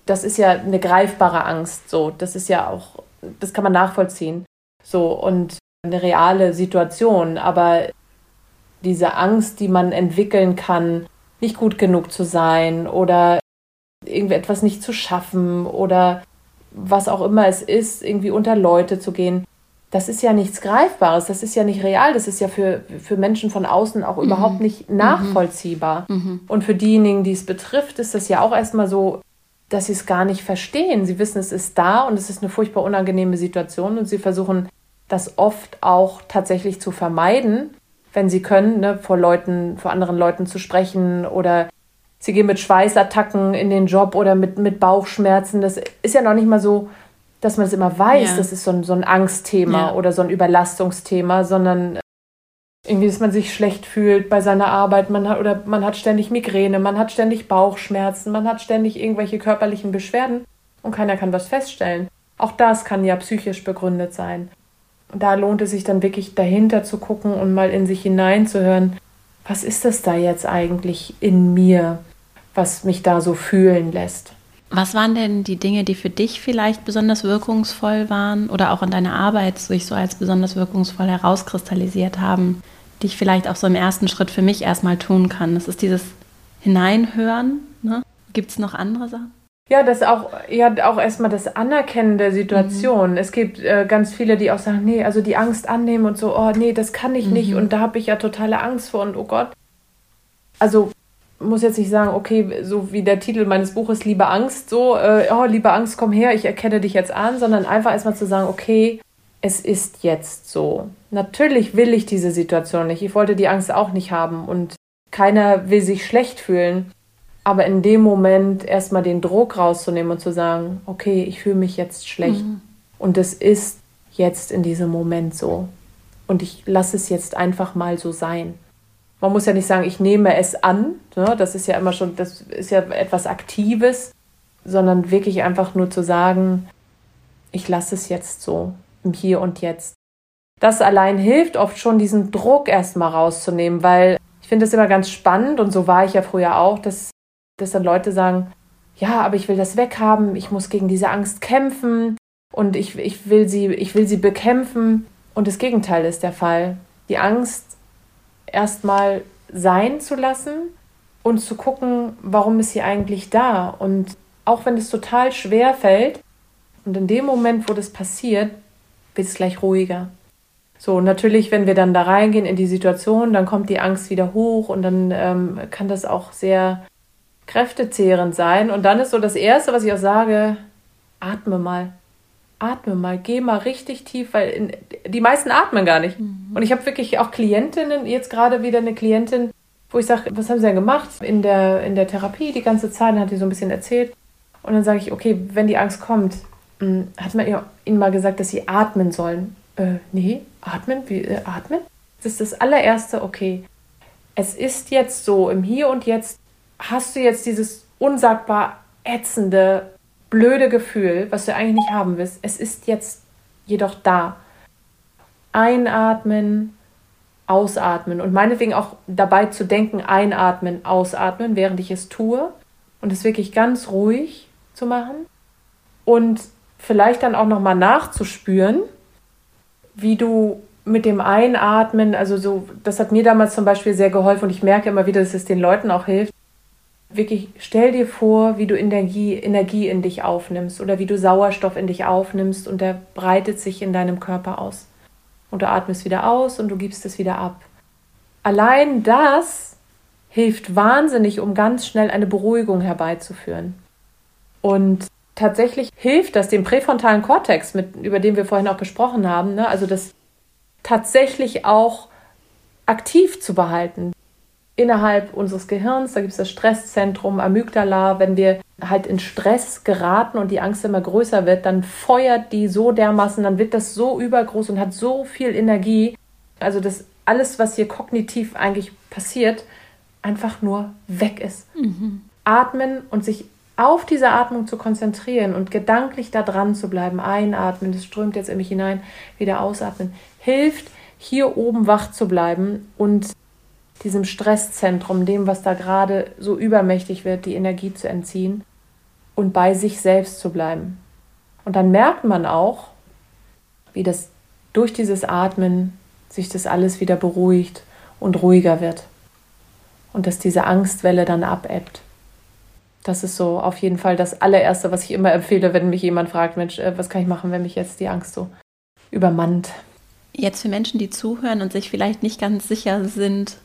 das ist ja eine greifbare Angst. So, das ist ja auch, das kann man nachvollziehen. So, und eine reale Situation. Aber diese Angst, die man entwickeln kann, nicht gut genug zu sein oder irgendwie etwas nicht zu schaffen oder was auch immer es ist, irgendwie unter Leute zu gehen, das ist ja nichts Greifbares, das ist ja nicht real, das ist ja für, für Menschen von außen auch mhm. überhaupt nicht mhm. nachvollziehbar. Mhm. Und für diejenigen, die es betrifft, ist das ja auch erstmal so, dass sie es gar nicht verstehen. Sie wissen, es ist da und es ist eine furchtbar unangenehme Situation und sie versuchen das oft auch tatsächlich zu vermeiden, wenn sie können, ne, vor Leuten, vor anderen Leuten zu sprechen oder sie gehen mit Schweißattacken in den Job oder mit, mit Bauchschmerzen. Das ist ja noch nicht mal so, dass man es immer weiß, ja. das ist so ein, so ein Angstthema ja. oder so ein Überlastungsthema, sondern irgendwie, dass man sich schlecht fühlt bei seiner Arbeit, man hat, oder man hat ständig Migräne, man hat ständig Bauchschmerzen, man hat ständig irgendwelche körperlichen Beschwerden und keiner kann was feststellen. Auch das kann ja psychisch begründet sein. Und da lohnt es sich dann wirklich dahinter zu gucken und mal in sich hineinzuhören, was ist das da jetzt eigentlich in mir, was mich da so fühlen lässt. Was waren denn die Dinge, die für dich vielleicht besonders wirkungsvoll waren oder auch in deiner Arbeit sich so als besonders wirkungsvoll herauskristallisiert haben, die ich vielleicht auch so im ersten Schritt für mich erstmal tun kann? Das ist dieses Hineinhören. Ne? Gibt es noch andere Sachen? Ja, das auch, ja, auch erstmal das Anerkennen der Situation. Mhm. Es gibt äh, ganz viele, die auch sagen, nee, also die Angst annehmen und so, oh nee, das kann ich mhm. nicht und da habe ich ja totale Angst vor und oh Gott. Also muss jetzt nicht sagen, okay, so wie der Titel meines Buches, Liebe Angst, so, äh, oh, liebe Angst, komm her, ich erkenne dich jetzt an, sondern einfach erstmal zu sagen, okay, es ist jetzt so. Natürlich will ich diese Situation nicht. Ich wollte die Angst auch nicht haben und keiner will sich schlecht fühlen. Aber in dem Moment erstmal den Druck rauszunehmen und zu sagen, okay, ich fühle mich jetzt schlecht. Mhm. Und es ist jetzt in diesem Moment so. Und ich lasse es jetzt einfach mal so sein. Man muss ja nicht sagen, ich nehme es an. Ne? Das ist ja immer schon, das ist ja etwas Aktives, sondern wirklich einfach nur zu sagen, ich lasse es jetzt so, im Hier und Jetzt. Das allein hilft oft schon, diesen Druck erstmal rauszunehmen, weil ich finde es immer ganz spannend und so war ich ja früher auch, dass dass dann Leute sagen, ja, aber ich will das weghaben, ich muss gegen diese Angst kämpfen und ich, ich, will, sie, ich will sie bekämpfen. Und das Gegenteil ist der Fall. Die Angst erstmal sein zu lassen und zu gucken, warum ist sie eigentlich da. Und auch wenn es total schwer fällt, und in dem Moment, wo das passiert, wird es gleich ruhiger. So, natürlich, wenn wir dann da reingehen in die Situation, dann kommt die Angst wieder hoch und dann ähm, kann das auch sehr kräftezehrend sein. Und dann ist so das Erste, was ich auch sage, atme mal. Atme mal, geh mal richtig tief, weil in, die meisten atmen gar nicht. Mhm. Und ich habe wirklich auch Klientinnen, jetzt gerade wieder eine Klientin, wo ich sage, was haben Sie denn gemacht in der, in der Therapie die ganze Zeit? Dann hat die so ein bisschen erzählt. Und dann sage ich, okay, wenn die Angst kommt, hm, hat man ihnen mal gesagt, dass sie atmen sollen. Äh, nee, atmen? Wie, äh, atmen? Das ist das allererste, okay. Es ist jetzt so, im Hier und Jetzt hast du jetzt dieses unsagbar ätzende, blöde Gefühl, was du eigentlich nicht haben willst. Es ist jetzt jedoch da. Einatmen, ausatmen und meinetwegen auch dabei zu denken, einatmen, ausatmen, während ich es tue und es wirklich ganz ruhig zu machen und vielleicht dann auch noch mal nachzuspüren, wie du mit dem Einatmen, also so, das hat mir damals zum Beispiel sehr geholfen und ich merke immer wieder, dass es den Leuten auch hilft, wirklich stell dir vor, wie du Energie, Energie in dich aufnimmst oder wie du Sauerstoff in dich aufnimmst und der breitet sich in deinem Körper aus. Und du atmest wieder aus und du gibst es wieder ab. Allein das hilft wahnsinnig, um ganz schnell eine Beruhigung herbeizuführen. Und tatsächlich hilft das dem präfrontalen Kortex, mit, über den wir vorhin auch gesprochen haben, ne? also das tatsächlich auch aktiv zu behalten innerhalb unseres Gehirns, da gibt es das Stresszentrum Amygdala, wenn wir halt in Stress geraten und die Angst immer größer wird, dann feuert die so dermaßen, dann wird das so übergroß und hat so viel Energie, also dass alles, was hier kognitiv eigentlich passiert, einfach nur weg ist. Mhm. Atmen und sich auf diese Atmung zu konzentrieren und gedanklich da dran zu bleiben, einatmen, das strömt jetzt in mich hinein, wieder ausatmen, hilft, hier oben wach zu bleiben und diesem Stresszentrum, dem, was da gerade so übermächtig wird, die Energie zu entziehen und bei sich selbst zu bleiben. Und dann merkt man auch, wie das durch dieses Atmen sich das alles wieder beruhigt und ruhiger wird. Und dass diese Angstwelle dann abebbt. Das ist so auf jeden Fall das allererste, was ich immer empfehle, wenn mich jemand fragt, Mensch, äh, was kann ich machen, wenn mich jetzt die Angst so übermannt. Jetzt für Menschen, die zuhören und sich vielleicht nicht ganz sicher sind,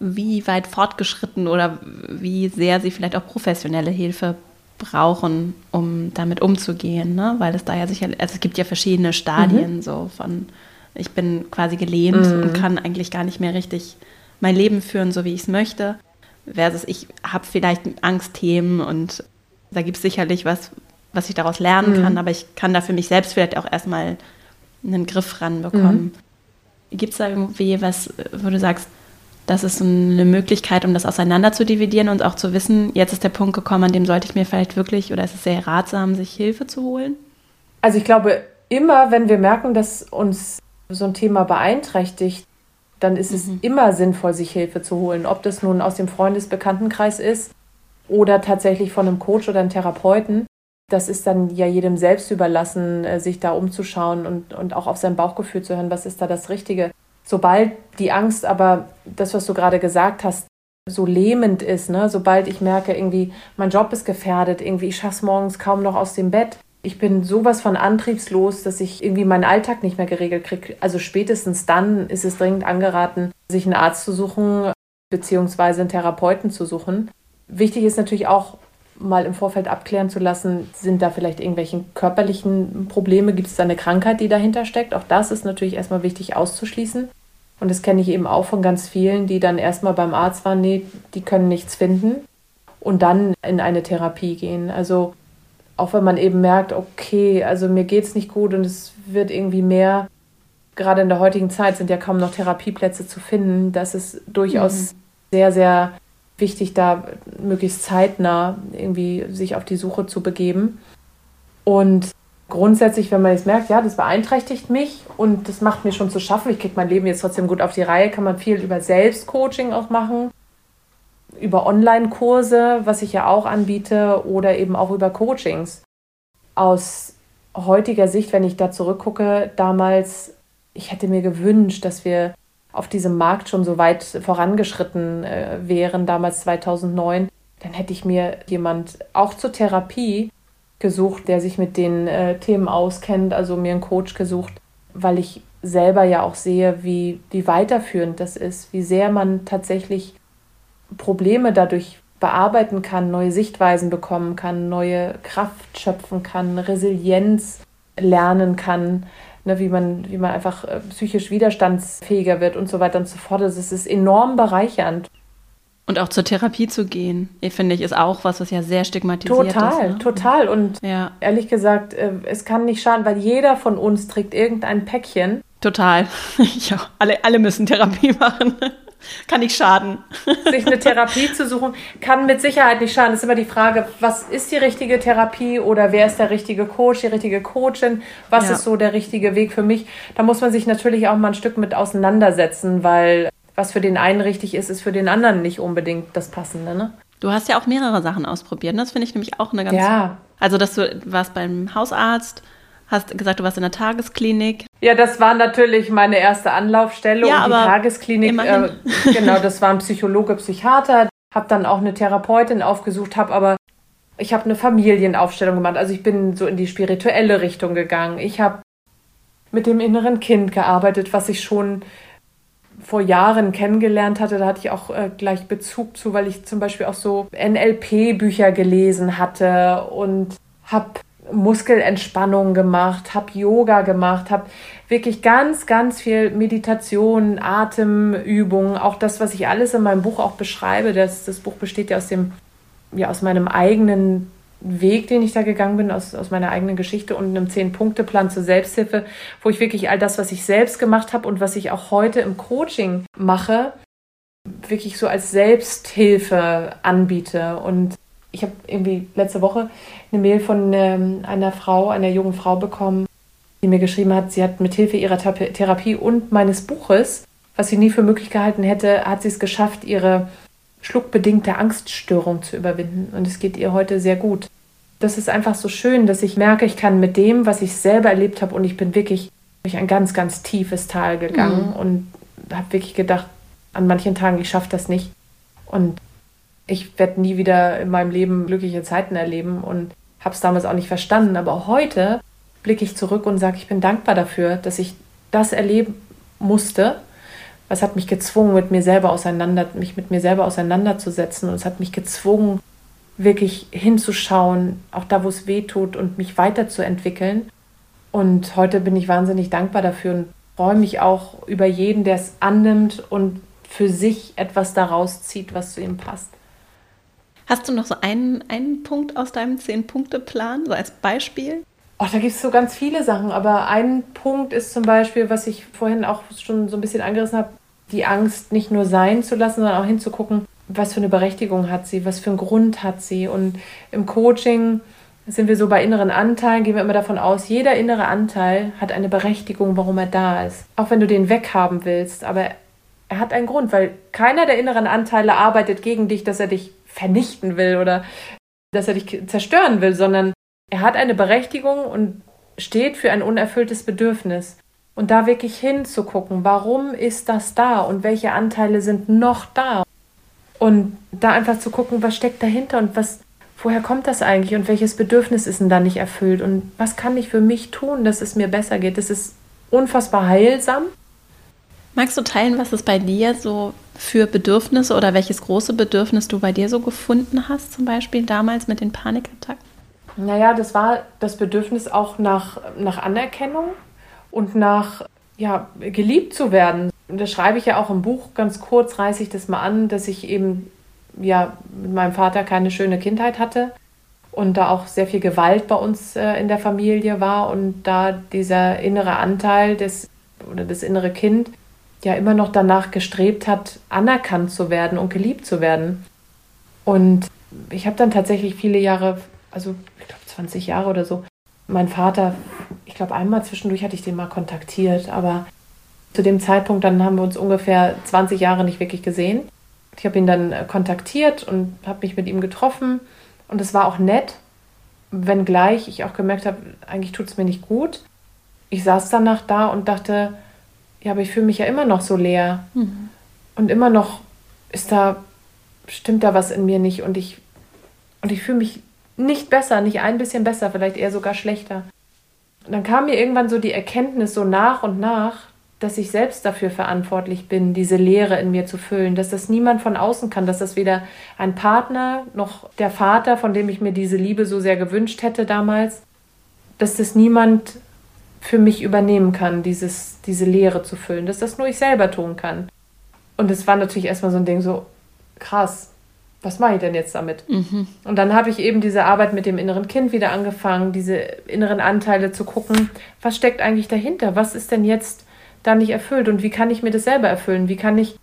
wie weit fortgeschritten oder wie sehr sie vielleicht auch professionelle Hilfe brauchen, um damit umzugehen, ne? Weil es da ja sicher, also es gibt ja verschiedene Stadien mhm. so von ich bin quasi gelähmt mhm. und kann eigentlich gar nicht mehr richtig mein Leben führen, so wie ich es möchte. Versus ich habe vielleicht Angstthemen und da gibt es sicherlich was, was ich daraus lernen mhm. kann, aber ich kann da für mich selbst vielleicht auch erstmal einen Griff ranbekommen. Mhm. Gibt es da irgendwie was, wo du sagst, das ist eine Möglichkeit, um das auseinander zu dividieren und auch zu wissen, jetzt ist der Punkt gekommen, an dem sollte ich mir vielleicht wirklich oder ist es sehr ratsam, sich Hilfe zu holen? Also ich glaube, immer wenn wir merken, dass uns so ein Thema beeinträchtigt, dann ist es mhm. immer sinnvoll, sich Hilfe zu holen. Ob das nun aus dem Freundesbekanntenkreis ist oder tatsächlich von einem Coach oder einem Therapeuten. Das ist dann ja jedem selbst überlassen, äh, sich da umzuschauen und, und auch auf sein Bauchgefühl zu hören, was ist da das Richtige. Sobald die Angst aber, das, was du gerade gesagt hast, so lähmend ist, ne? sobald ich merke, irgendwie, mein Job ist gefährdet, irgendwie, ich schaffe es morgens kaum noch aus dem Bett, ich bin sowas von antriebslos, dass ich irgendwie meinen Alltag nicht mehr geregelt kriege. Also spätestens dann ist es dringend angeraten, sich einen Arzt zu suchen, beziehungsweise einen Therapeuten zu suchen. Wichtig ist natürlich auch, mal im Vorfeld abklären zu lassen, sind da vielleicht irgendwelche körperlichen Probleme, gibt es da eine Krankheit, die dahinter steckt. Auch das ist natürlich erstmal wichtig auszuschließen. Und das kenne ich eben auch von ganz vielen, die dann erstmal beim Arzt waren, nee, die können nichts finden und dann in eine Therapie gehen. Also auch wenn man eben merkt, okay, also mir geht es nicht gut und es wird irgendwie mehr. Gerade in der heutigen Zeit sind ja kaum noch Therapieplätze zu finden. Das ist durchaus mhm. sehr, sehr wichtig, da möglichst zeitnah irgendwie sich auf die Suche zu begeben. Und grundsätzlich, wenn man jetzt merkt, ja, das beeinträchtigt mich und das macht mir schon zu schaffen, ich kriege mein Leben jetzt trotzdem gut auf die Reihe, kann man viel über Selbstcoaching auch machen über Online-Kurse, was ich ja auch anbiete, oder eben auch über Coachings. Aus heutiger Sicht, wenn ich da zurückgucke, damals, ich hätte mir gewünscht, dass wir auf diesem Markt schon so weit vorangeschritten äh, wären, damals 2009, dann hätte ich mir jemand auch zur Therapie gesucht, der sich mit den äh, Themen auskennt, also mir einen Coach gesucht, weil ich selber ja auch sehe, wie, wie weiterführend das ist, wie sehr man tatsächlich Probleme dadurch bearbeiten kann, neue Sichtweisen bekommen kann, neue Kraft schöpfen kann, Resilienz lernen kann, ne, wie, man, wie man einfach äh, psychisch widerstandsfähiger wird und so weiter und so fort. Das also ist enorm bereichernd. Und auch zur Therapie zu gehen, finde ich, ist auch was, was ja sehr stigmatisiert total, ist. Total, ne? total. Und ja. ehrlich gesagt, äh, es kann nicht schaden, weil jeder von uns trägt irgendein Päckchen. Total. Ja, alle, alle müssen Therapie machen kann nicht schaden. Sich eine Therapie zu suchen, kann mit Sicherheit nicht schaden. Es ist immer die Frage, was ist die richtige Therapie oder wer ist der richtige Coach, die richtige Coachin? Was ja. ist so der richtige Weg für mich? Da muss man sich natürlich auch mal ein Stück mit auseinandersetzen, weil was für den einen richtig ist, ist für den anderen nicht unbedingt das Passende. Ne? Du hast ja auch mehrere Sachen ausprobiert. Ne? Das finde ich nämlich auch eine ganz. Ja. Also, dass du warst beim Hausarzt Hast gesagt, du warst in der Tagesklinik. Ja, das war natürlich meine erste Anlaufstelle. Ja, und die Tagesklinik, äh, genau, das war ein Psychologe, Psychiater. Habe dann auch eine Therapeutin aufgesucht, habe aber, ich habe eine Familienaufstellung gemacht. Also ich bin so in die spirituelle Richtung gegangen. Ich habe mit dem inneren Kind gearbeitet, was ich schon vor Jahren kennengelernt hatte. Da hatte ich auch äh, gleich Bezug zu, weil ich zum Beispiel auch so NLP-Bücher gelesen hatte und habe Muskelentspannung gemacht, habe Yoga gemacht, habe wirklich ganz, ganz viel Meditation, Atemübungen, auch das, was ich alles in meinem Buch auch beschreibe. Das, das Buch besteht ja aus dem, ja, aus meinem eigenen Weg, den ich da gegangen bin, aus, aus meiner eigenen Geschichte und einem Zehn-Punkte-Plan zur Selbsthilfe, wo ich wirklich all das, was ich selbst gemacht habe und was ich auch heute im Coaching mache, wirklich so als Selbsthilfe anbiete. Und ich habe irgendwie letzte Woche eine Mail von ähm, einer Frau, einer jungen Frau bekommen, die mir geschrieben hat, sie hat mit Hilfe ihrer Therapie und meines Buches, was sie nie für möglich gehalten hätte, hat sie es geschafft, ihre schluckbedingte Angststörung zu überwinden. Und es geht ihr heute sehr gut. das ist einfach so schön, dass ich merke, ich kann mit dem, was ich selber erlebt habe, und ich bin wirklich durch ein ganz, ganz tiefes Tal gegangen mhm. und habe wirklich gedacht, an manchen Tagen, ich schaffe das nicht. Und ich werde nie wieder in meinem Leben glückliche Zeiten erleben und habe es damals auch nicht verstanden. Aber heute blicke ich zurück und sage, ich bin dankbar dafür, dass ich das erleben musste. Was hat mich gezwungen, mit mir selber auseinander, mich mit mir selber auseinanderzusetzen. Und es hat mich gezwungen, wirklich hinzuschauen, auch da, wo es weh tut und mich weiterzuentwickeln. Und heute bin ich wahnsinnig dankbar dafür und freue mich auch über jeden, der es annimmt und für sich etwas daraus zieht, was zu ihm passt. Hast du noch so einen, einen Punkt aus deinem Zehn-Punkte-Plan, so als Beispiel? Oh, da gibt es so ganz viele Sachen, aber ein Punkt ist zum Beispiel, was ich vorhin auch schon so ein bisschen angerissen habe, die Angst nicht nur sein zu lassen, sondern auch hinzugucken, was für eine Berechtigung hat sie, was für einen Grund hat sie. Und im Coaching sind wir so bei inneren Anteilen, gehen wir immer davon aus, jeder innere Anteil hat eine Berechtigung, warum er da ist. Auch wenn du den weghaben willst, aber er hat einen Grund, weil keiner der inneren Anteile arbeitet gegen dich, dass er dich vernichten will oder dass er dich zerstören will, sondern er hat eine Berechtigung und steht für ein unerfülltes Bedürfnis. Und da wirklich hinzugucken, warum ist das da und welche Anteile sind noch da? Und da einfach zu gucken, was steckt dahinter und was, woher kommt das eigentlich und welches Bedürfnis ist denn da nicht erfüllt und was kann ich für mich tun, dass es mir besser geht? Das ist unfassbar heilsam Magst du teilen, was es bei dir so für Bedürfnisse oder welches große Bedürfnis du bei dir so gefunden hast, zum Beispiel damals mit den Panikattacken? Naja, das war das Bedürfnis auch nach, nach Anerkennung und nach ja, geliebt zu werden. Das schreibe ich ja auch im Buch, ganz kurz reiße ich das mal an, dass ich eben ja mit meinem Vater keine schöne Kindheit hatte und da auch sehr viel Gewalt bei uns äh, in der Familie war und da dieser innere Anteil des oder das innere Kind ja immer noch danach gestrebt hat, anerkannt zu werden und geliebt zu werden. Und ich habe dann tatsächlich viele Jahre, also ich glaube 20 Jahre oder so, mein Vater, ich glaube einmal zwischendurch hatte ich den mal kontaktiert, aber zu dem Zeitpunkt dann haben wir uns ungefähr 20 Jahre nicht wirklich gesehen. Ich habe ihn dann äh, kontaktiert und habe mich mit ihm getroffen und es war auch nett, wenngleich ich auch gemerkt habe, eigentlich tut es mir nicht gut. Ich saß danach da und dachte, ja, aber ich fühle mich ja immer noch so leer. Mhm. Und immer noch ist da, stimmt da was in mir nicht und ich, und ich fühle mich nicht besser, nicht ein bisschen besser, vielleicht eher sogar schlechter. Und dann kam mir irgendwann so die Erkenntnis so nach und nach, dass ich selbst dafür verantwortlich bin, diese Leere in mir zu füllen, dass das niemand von außen kann, dass das weder ein Partner noch der Vater, von dem ich mir diese Liebe so sehr gewünscht hätte damals, dass das niemand für mich übernehmen kann, dieses, diese Leere zu füllen, dass das nur ich selber tun kann. Und es war natürlich erstmal so ein Ding so, krass, was mache ich denn jetzt damit? Mhm. Und dann habe ich eben diese Arbeit mit dem inneren Kind wieder angefangen, diese inneren Anteile zu gucken, was steckt eigentlich dahinter? Was ist denn jetzt da nicht erfüllt und wie kann ich mir das selber erfüllen? Wie kann ich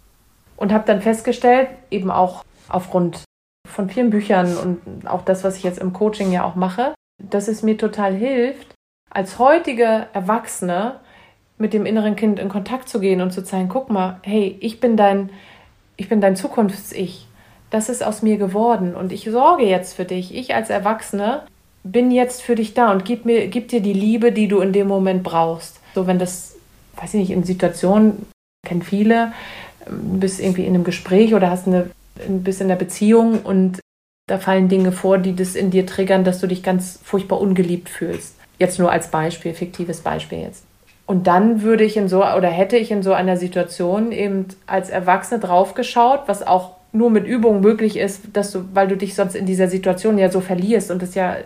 und habe dann festgestellt, eben auch aufgrund von vielen Büchern und auch das, was ich jetzt im Coaching ja auch mache, dass es mir total hilft, als heutige Erwachsene mit dem inneren Kind in Kontakt zu gehen und zu zeigen, guck mal, hey, ich bin dein, ich bin dein Zukunfts-Ich. Das ist aus mir geworden und ich sorge jetzt für dich. Ich als Erwachsene bin jetzt für dich da und gib mir, gib dir die Liebe, die du in dem Moment brauchst. So, wenn das, weiß ich nicht, in Situationen, kennen viele, du bist irgendwie in einem Gespräch oder hast eine, bist in einer Beziehung und da fallen Dinge vor, die das in dir triggern, dass du dich ganz furchtbar ungeliebt fühlst. Jetzt nur als Beispiel, fiktives Beispiel jetzt. Und dann würde ich in so oder hätte ich in so einer Situation eben als Erwachsene draufgeschaut, was auch nur mit Übung möglich ist, dass du, weil du dich sonst in dieser Situation ja so verlierst und das ja,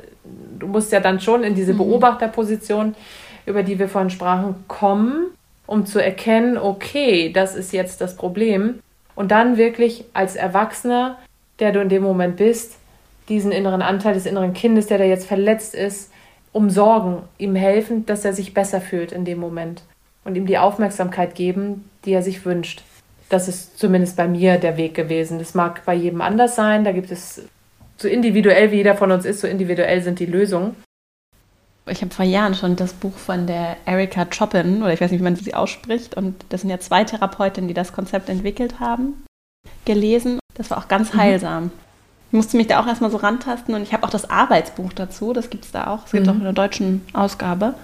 du musst ja dann schon in diese mhm. Beobachterposition, über die wir vorhin sprachen, kommen, um zu erkennen, okay, das ist jetzt das Problem. Und dann wirklich als Erwachsener, der du in dem Moment bist, diesen inneren Anteil des inneren Kindes, der da jetzt verletzt ist, umsorgen, ihm helfen, dass er sich besser fühlt in dem Moment und ihm die Aufmerksamkeit geben, die er sich wünscht. Das ist zumindest bei mir der Weg gewesen. Das mag bei jedem anders sein. Da gibt es so individuell, wie jeder von uns ist, so individuell sind die Lösungen. Ich habe vor Jahren schon das Buch von der Erika Chopin, oder ich weiß nicht, wie man sie ausspricht, und das sind ja zwei Therapeutinnen, die das Konzept entwickelt haben, gelesen. Das war auch ganz mhm. Ich musste mich da auch erstmal so rantasten und ich habe auch das Arbeitsbuch dazu, das gibt es da auch. Es gibt mhm. auch in der deutschen Ausgabe.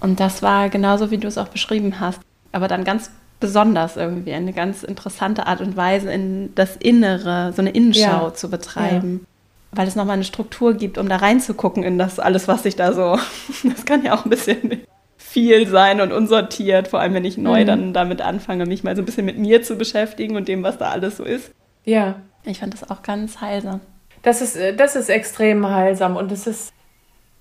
Und das war genauso, wie du es auch beschrieben hast. Aber dann ganz besonders irgendwie, eine ganz interessante Art und Weise, in das Innere, so eine Innenschau ja. zu betreiben. Ja. Weil es nochmal eine Struktur gibt, um da reinzugucken in das alles, was sich da so. Das kann ja auch ein bisschen viel sein und unsortiert, vor allem wenn ich neu mhm. dann damit anfange, mich mal so ein bisschen mit mir zu beschäftigen und dem, was da alles so ist. Ja. Ich fand das auch ganz heilsam. Das ist, das ist extrem heilsam und es ist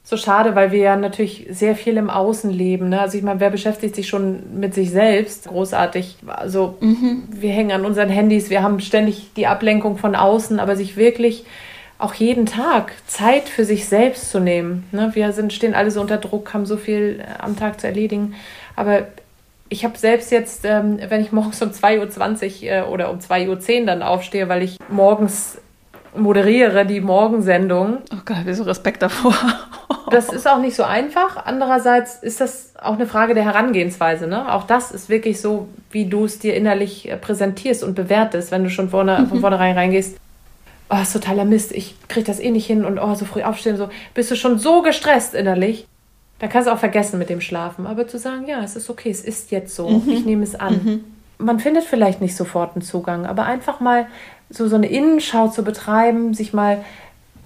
so schade, weil wir ja natürlich sehr viel im Außen leben. Ne? Also ich meine, wer beschäftigt sich schon mit sich selbst? Großartig. Also mhm. wir hängen an unseren Handys, wir haben ständig die Ablenkung von außen, aber sich wirklich auch jeden Tag Zeit für sich selbst zu nehmen. Ne? Wir sind, stehen alle so unter Druck, haben so viel äh, am Tag zu erledigen. Aber ich habe selbst jetzt, ähm, wenn ich morgens um 2.20 Uhr äh, oder um 2.10 Uhr dann aufstehe, weil ich morgens moderiere die Morgensendung. Oh Gott, wieso Respekt davor? das ist auch nicht so einfach. Andererseits ist das auch eine Frage der Herangehensweise. Ne? Auch das ist wirklich so, wie du es dir innerlich äh, präsentierst und bewertest, wenn du schon vorne, mhm. von vornherein reingehst. Oh, ist totaler Mist, ich kriege das eh nicht hin und oh, so früh aufstehen, so bist du schon so gestresst innerlich. Dann kannst du auch vergessen mit dem Schlafen. Aber zu sagen, ja, es ist okay, es ist jetzt so, mhm. ich nehme es an. Mhm. Man findet vielleicht nicht sofort einen Zugang, aber einfach mal so, so eine Innenschau zu betreiben, sich mal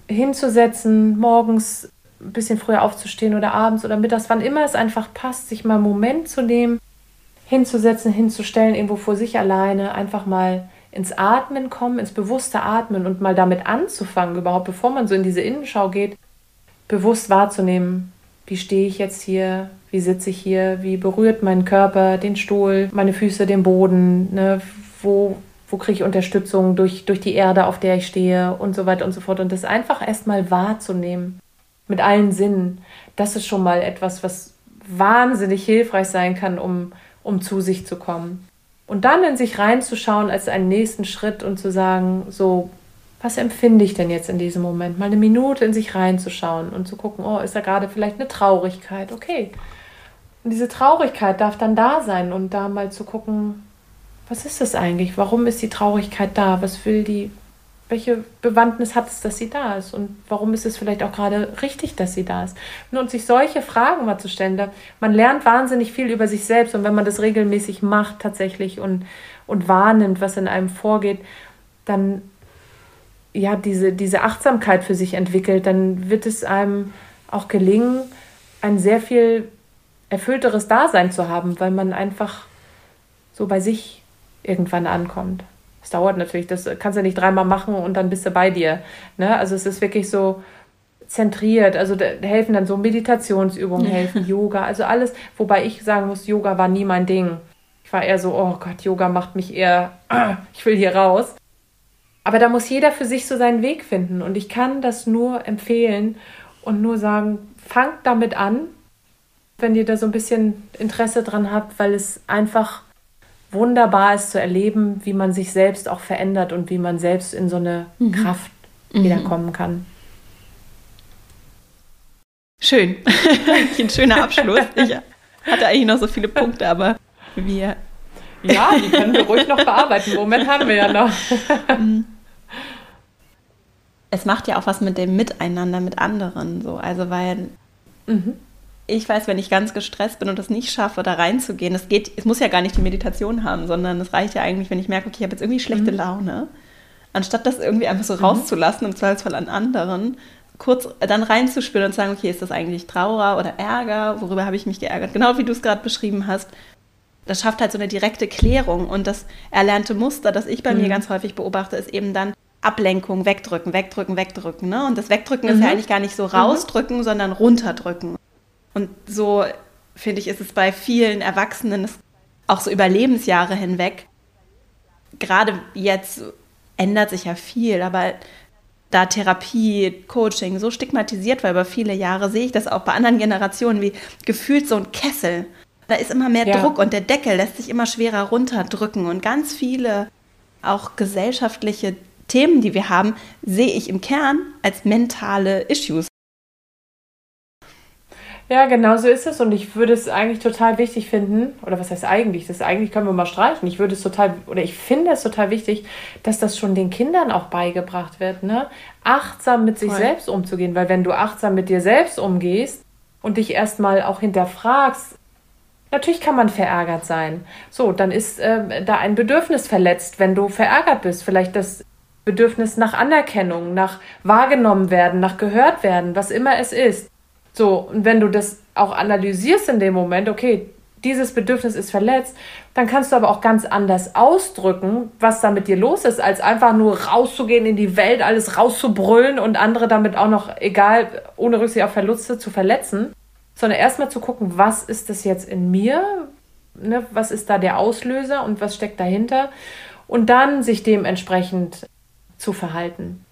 hinzusetzen, morgens ein bisschen früher aufzustehen oder abends oder mittags, wann immer es einfach passt, sich mal einen Moment zu nehmen, hinzusetzen, hinzustellen, irgendwo vor sich alleine, einfach mal ins Atmen kommen, ins bewusste Atmen und mal damit anzufangen, überhaupt bevor man so in diese Innenschau geht, bewusst wahrzunehmen, wie stehe ich jetzt hier, wie sitze ich hier, wie berührt mein Körper den Stuhl, meine Füße den Boden, ne? wo wo kriege ich Unterstützung durch, durch die Erde, auf der ich stehe und so weiter und so fort. Und das einfach erstmal wahrzunehmen mit allen Sinnen, das ist schon mal etwas, was wahnsinnig hilfreich sein kann, um, um zu sich zu kommen. Und dann in sich reinzuschauen als einen nächsten Schritt und zu sagen, so, was empfinde ich denn jetzt in diesem Moment? Mal eine Minute in sich reinzuschauen und zu gucken, oh, ist da gerade vielleicht eine Traurigkeit? Okay. Und diese Traurigkeit darf dann da sein und da mal zu gucken, was ist das eigentlich? Warum ist die Traurigkeit da? Was will die, welche Bewandtnis hat es, dass sie da ist? Und warum ist es vielleicht auch gerade richtig, dass sie da ist? Und sich solche Fragen mal zu stellen, da, man lernt wahnsinnig viel über sich selbst. Und wenn man das regelmäßig macht tatsächlich und, und wahrnimmt, was in einem vorgeht, dann ja, diese, diese Achtsamkeit für sich entwickelt, dann wird es einem auch gelingen, ein sehr viel erfüllteres Dasein zu haben, weil man einfach so bei sich irgendwann ankommt. Es dauert natürlich, das kannst du nicht dreimal machen und dann bist du bei dir. Ne? Also es ist wirklich so zentriert, also da helfen dann so Meditationsübungen, helfen Yoga, also alles, wobei ich sagen muss, Yoga war nie mein Ding. Ich war eher so, oh Gott, Yoga macht mich eher, ich will hier raus. Aber da muss jeder für sich so seinen Weg finden und ich kann das nur empfehlen und nur sagen, fangt damit an, wenn ihr da so ein bisschen Interesse dran habt, weil es einfach wunderbar ist zu erleben, wie man sich selbst auch verändert und wie man selbst in so eine mhm. Kraft mhm. wiederkommen kann. Schön. Ein schöner Abschluss. Ich hatte eigentlich noch so viele Punkte, aber wir. Ja, die können wir ruhig noch bearbeiten. Moment haben wir ja noch. Es macht ja auch was mit dem Miteinander mit anderen so. Also weil mhm ich weiß, wenn ich ganz gestresst bin und das nicht schaffe, da reinzugehen, es geht, es muss ja gar nicht die Meditation haben, sondern es reicht ja eigentlich, wenn ich merke, okay, ich habe jetzt irgendwie schlechte mhm. Laune, anstatt das irgendwie einfach so mhm. rauszulassen, im Zweifelsfall an anderen, kurz dann reinzuspüren und zu sagen, okay, ist das eigentlich Trauer oder Ärger, worüber habe ich mich geärgert, genau wie du es gerade beschrieben hast. Das schafft halt so eine direkte Klärung und das erlernte Muster, das ich bei mhm. mir ganz häufig beobachte, ist eben dann Ablenkung, wegdrücken, wegdrücken, wegdrücken. Ne? Und das Wegdrücken ist ja mhm. eigentlich gar nicht so mhm. rausdrücken, sondern runterdrücken. Und so, finde ich, ist es bei vielen Erwachsenen auch so über Lebensjahre hinweg. Gerade jetzt ändert sich ja viel, aber da Therapie, Coaching so stigmatisiert war über viele Jahre, sehe ich das auch bei anderen Generationen wie gefühlt so ein Kessel. Da ist immer mehr ja. Druck und der Deckel lässt sich immer schwerer runterdrücken. Und ganz viele auch gesellschaftliche Themen, die wir haben, sehe ich im Kern als mentale Issues Ja, genau so ist es. Und ich würde es eigentlich total wichtig finden, oder was heißt eigentlich? Das eigentlich können wir mal streichen. Ich würde es total, oder ich finde es total wichtig, dass das schon den Kindern auch beigebracht wird, ne? Achtsam mit sich Voll. selbst umzugehen. Weil wenn du achtsam mit dir selbst umgehst und dich erstmal auch hinterfragst, Natürlich kann man verärgert sein. So, dann ist äh, da ein Bedürfnis verletzt, wenn du verärgert bist. Vielleicht das Bedürfnis nach Anerkennung, nach wahrgenommen werden, nach gehört werden, was immer es ist. So, und wenn du das auch analysierst in dem Moment, okay, dieses Bedürfnis ist verletzt, dann kannst du aber auch ganz anders ausdrücken, was da mit dir los ist, als einfach nur rauszugehen in die Welt, alles rauszubrüllen und andere damit auch noch, egal, ohne Rücksicht auf Verluste, zu verletzen, sondern erstmal zu gucken, was ist das jetzt in mir, ne, was ist da der Auslöser und was steckt dahinter und dann sich dementsprechend zu verhalten.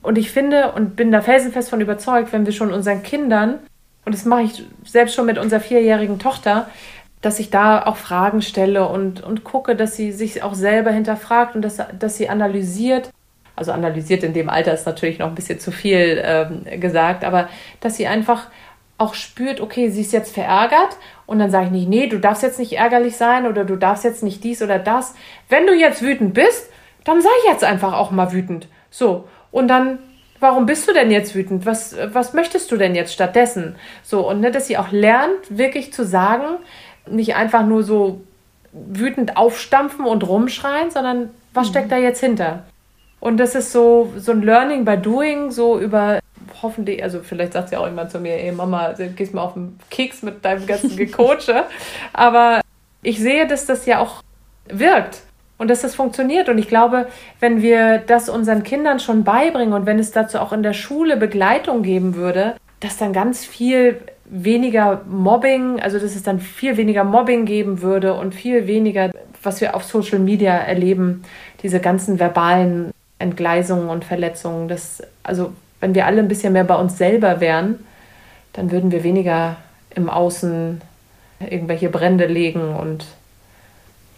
Und ich finde und bin da felsenfest von überzeugt, wenn wir schon unseren Kindern, und das mache ich selbst schon mit unserer vierjährigen Tochter, dass ich da auch Fragen stelle und, und gucke, dass sie sich auch selber hinterfragt und dass, dass sie analysiert. Also analysiert in dem Alter ist natürlich noch ein bisschen zu viel ähm, gesagt, aber dass sie einfach auch spürt, okay, sie ist jetzt verärgert und dann sage ich nicht, nee, du darfst jetzt nicht ärgerlich sein oder du darfst jetzt nicht dies oder das. Wenn du jetzt wütend bist, dann sei jetzt einfach auch mal wütend. So. Und dann, warum bist du denn jetzt wütend? Was, was möchtest du denn jetzt stattdessen? So, und ne, dass sie auch lernt, wirklich zu sagen, nicht einfach nur so wütend aufstampfen und rumschreien, sondern was mhm. steckt da jetzt hinter? Und das ist so, so ein Learning by Doing, so über hoffentlich, also vielleicht sagt sie auch immer zu mir, ey Mama, gehst mal auf den Keks mit deinem ganzen Gecoache. Aber ich sehe, dass das ja auch wirkt und dass das funktioniert. Und ich glaube, wenn wir das unseren Kindern schon beibringen und wenn es dazu auch in der Schule Begleitung geben würde, dass dann ganz viel weniger Mobbing, also dass es dann viel weniger Mobbing geben würde und viel weniger, was wir auf Social Media erleben, diese ganzen verbalen Entgleisungen und Verletzungen. Das, also wenn wir alle ein bisschen mehr bei uns selber wären, dann würden wir weniger im Außen irgendwelche Brände legen und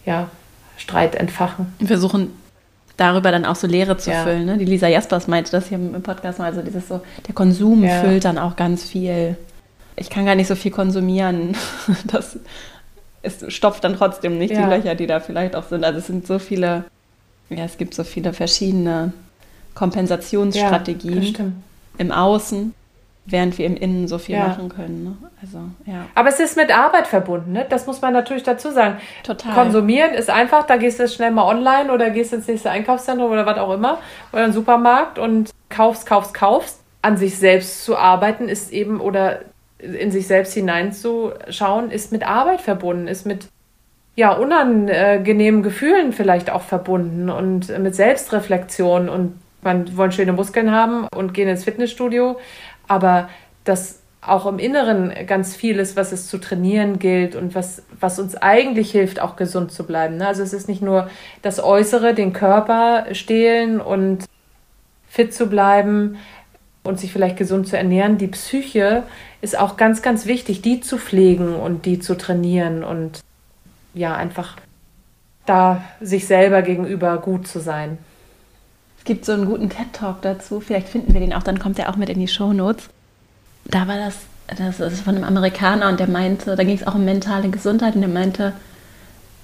ja, Streit entfachen. Wir versuchen darüber dann auch so Leere zu ja. füllen. Ne? Die Lisa Jaspers meinte das hier im Podcast mal, also dieses so, der Konsum ja. füllt dann auch ganz viel. Ich kann gar nicht so viel konsumieren. Das es stopft dann trotzdem nicht ja. die Löcher, die da vielleicht auch sind. Also es sind so viele, ja, es gibt so viele verschiedene Kompensationsstrategien im Außen während wir im Innen so viel ja. machen können. Ne? Also, ja. Aber es ist mit Arbeit verbunden, ne? das muss man natürlich dazu sagen. Total. Konsumieren ist einfach, da gehst du schnell mal online oder gehst ins nächste Einkaufszentrum oder was auch immer oder in den Supermarkt und kaufst, kaufst, kaufst. An sich selbst zu arbeiten ist eben oder in sich selbst hineinzuschauen, ist mit Arbeit verbunden, ist mit ja, unangenehmen Gefühlen vielleicht auch verbunden und mit Selbstreflexion und man wollen schöne Muskeln haben und gehen ins Fitnessstudio, aber dass auch im Inneren ganz viel ist, was es zu trainieren gilt und was, was uns eigentlich hilft, auch gesund zu bleiben. Ne? Also es ist nicht nur das Äußere, den Körper stehlen und fit zu bleiben und sich vielleicht gesund zu ernähren. Die Psyche ist auch ganz, ganz wichtig, die zu pflegen und die zu trainieren und ja, einfach da sich selber gegenüber gut zu sein gibt so einen guten TED-Talk dazu. Vielleicht finden wir den auch, dann kommt er auch mit in die Show Notes. Da war das, das ist von einem Amerikaner und der meinte, da ging es auch um mentale Gesundheit und der meinte,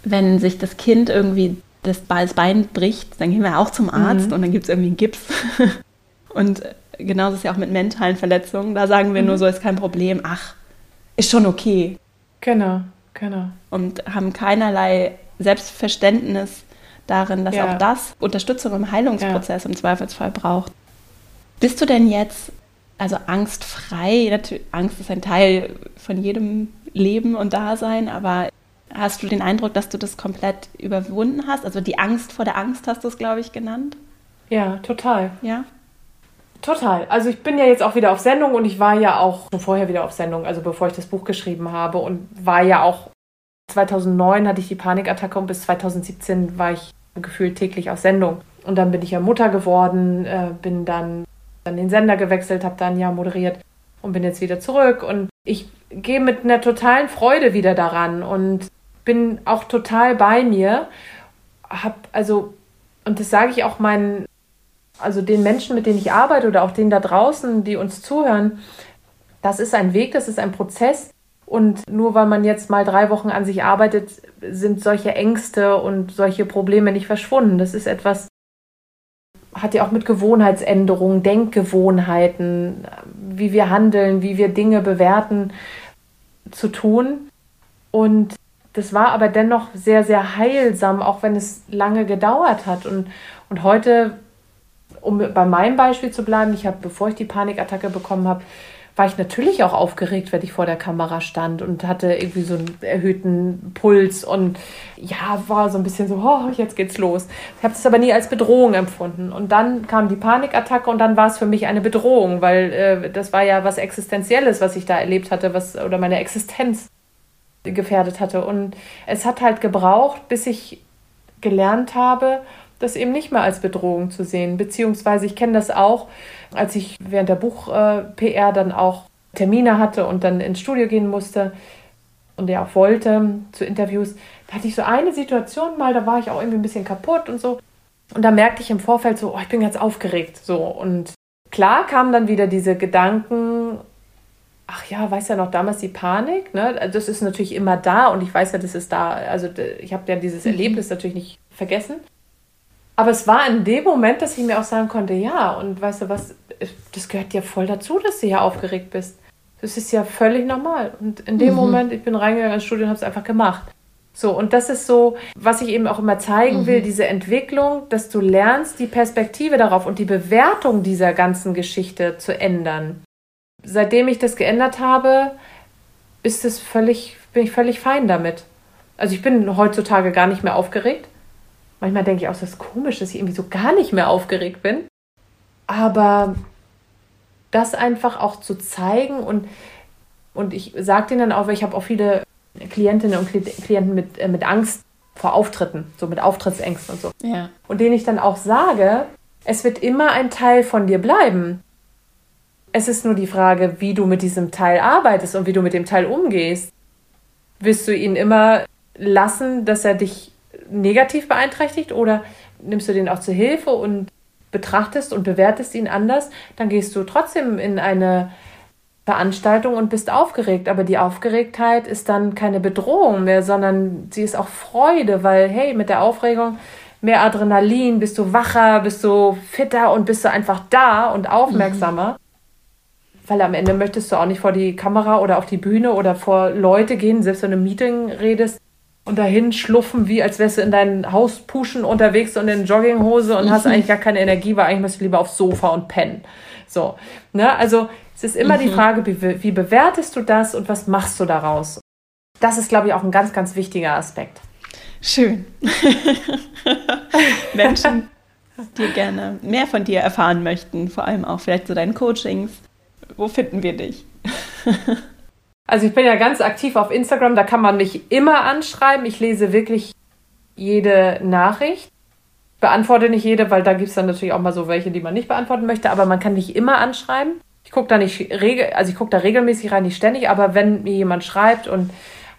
wenn sich das Kind irgendwie das Bein bricht, dann gehen wir auch zum Arzt mhm. und dann gibt es irgendwie einen Gips. und genauso ist es ja auch mit mentalen Verletzungen. Da sagen wir mhm. nur so, ist kein Problem, ach, ist schon okay. Genau, genau. Und haben keinerlei Selbstverständnis darin, dass ja. auch das Unterstützung im Heilungsprozess ja. im Zweifelsfall braucht. Bist du denn jetzt also angstfrei? Natürlich, Angst ist ein Teil von jedem Leben und Dasein, aber hast du den Eindruck, dass du das komplett überwunden hast? Also die Angst vor der Angst hast du es, glaube ich, genannt? Ja, total. Ja. Total. Also ich bin ja jetzt auch wieder auf Sendung und ich war ja auch schon vorher wieder auf Sendung, also bevor ich das Buch geschrieben habe und war ja auch 2009 hatte ich die Panikattacke und bis 2017 war ich gefühlt täglich auf Sendung. Und dann bin ich ja Mutter geworden, äh, bin dann an den Sender gewechselt, habe da ein Jahr moderiert und bin jetzt wieder zurück. Und ich gehe mit einer totalen Freude wieder daran und bin auch total bei mir. Hab also, und das sage ich auch meinen, also den Menschen, mit denen ich arbeite oder auch denen da draußen, die uns zuhören, das ist ein Weg, das ist ein Prozess. Und nur weil man jetzt mal drei Wochen an sich arbeitet, sind solche Ängste und solche Probleme nicht verschwunden. Das ist etwas, hat ja auch mit Gewohnheitsänderungen, Denkgewohnheiten, wie wir handeln, wie wir Dinge bewerten, zu tun. Und das war aber dennoch sehr, sehr heilsam, auch wenn es lange gedauert hat. Und, und heute, um bei meinem Beispiel zu bleiben, ich habe, bevor ich die Panikattacke bekommen habe, war ich natürlich auch aufgeregt, wenn ich vor der Kamera stand und hatte irgendwie so einen erhöhten Puls und ja, war so ein bisschen so, oh, jetzt geht's los. Ich habe es aber nie als Bedrohung empfunden. Und dann kam die Panikattacke und dann war es für mich eine Bedrohung, weil äh, das war ja was Existenzielles, was ich da erlebt hatte, was oder meine Existenz gefährdet hatte. Und es hat halt gebraucht, bis ich gelernt habe, das eben nicht mehr als Bedrohung zu sehen. Beziehungsweise ich kenne das auch, als ich während der Buch-PR dann auch Termine hatte und dann ins Studio gehen musste und der auch wollte zu Interviews, da hatte ich so eine Situation mal, da war ich auch irgendwie ein bisschen kaputt und so. Und da merkte ich im Vorfeld so, oh, ich bin ganz aufgeregt. So. Und klar kamen dann wieder diese Gedanken, ach ja, weiß ja noch damals die Panik, ne? Das ist natürlich immer da und ich weiß ja, das ist da. Also ich habe ja dieses mhm. Erlebnis natürlich nicht vergessen. Aber es war in dem Moment, dass ich mir auch sagen konnte, ja, und weißt du was, das gehört ja voll dazu, dass du hier aufgeregt bist. Das ist ja völlig normal. Und in dem mhm. Moment, ich bin reingegangen ins Studio und habe es einfach gemacht. So, und das ist so, was ich eben auch immer zeigen mhm. will, diese Entwicklung, dass du lernst, die Perspektive darauf und die Bewertung dieser ganzen Geschichte zu ändern. Seitdem ich das geändert habe, ist es völlig, bin ich völlig fein damit. Also ich bin heutzutage gar nicht mehr aufgeregt. Manchmal denke ich auch, das ist komisch, dass ich irgendwie so gar nicht mehr aufgeregt bin. Aber das einfach auch zu zeigen und, und ich sage denen dann auch, weil ich habe auch viele Klientinnen und Klienten mit, äh, mit Angst vor Auftritten, so mit Auftrittsängsten und so. Ja. Und denen ich dann auch sage, es wird immer ein Teil von dir bleiben. Es ist nur die Frage, wie du mit diesem Teil arbeitest und wie du mit dem Teil umgehst. Wirst du ihn immer lassen, dass er dich negativ beeinträchtigt oder nimmst du den auch zur Hilfe und betrachtest und bewertest ihn anders, dann gehst du trotzdem in eine Veranstaltung und bist aufgeregt. Aber die Aufgeregtheit ist dann keine Bedrohung mehr, sondern sie ist auch Freude, weil, hey, mit der Aufregung mehr Adrenalin, bist du wacher, bist du fitter und bist du einfach da und aufmerksamer. Mhm. Weil am Ende möchtest du auch nicht vor die Kamera oder auf die Bühne oder vor Leute gehen, selbst wenn du im Meeting redest, und dahin schluffen, wie als wärst du in dein Haus puschen unterwegs und in Jogginghose und hast eigentlich gar keine Energie, weil eigentlich müsstest du lieber aufs Sofa und pennen. So, ne? Also es ist immer mhm. die Frage, wie, wie bewertest du das und was machst du daraus? Das ist, glaube ich, auch ein ganz, ganz wichtiger Aspekt. Schön. Menschen, die gerne mehr von dir erfahren möchten, vor allem auch vielleicht zu deinen Coachings. Wo finden wir dich? Also ich bin ja ganz aktiv auf Instagram, da kann man mich immer anschreiben. Ich lese wirklich jede Nachricht. Beantworte nicht jede, weil da gibt es dann natürlich auch mal so welche, die man nicht beantworten möchte, aber man kann mich immer anschreiben. Ich gucke da nicht regel, also ich gucke da regelmäßig rein, nicht ständig, aber wenn mir jemand schreibt und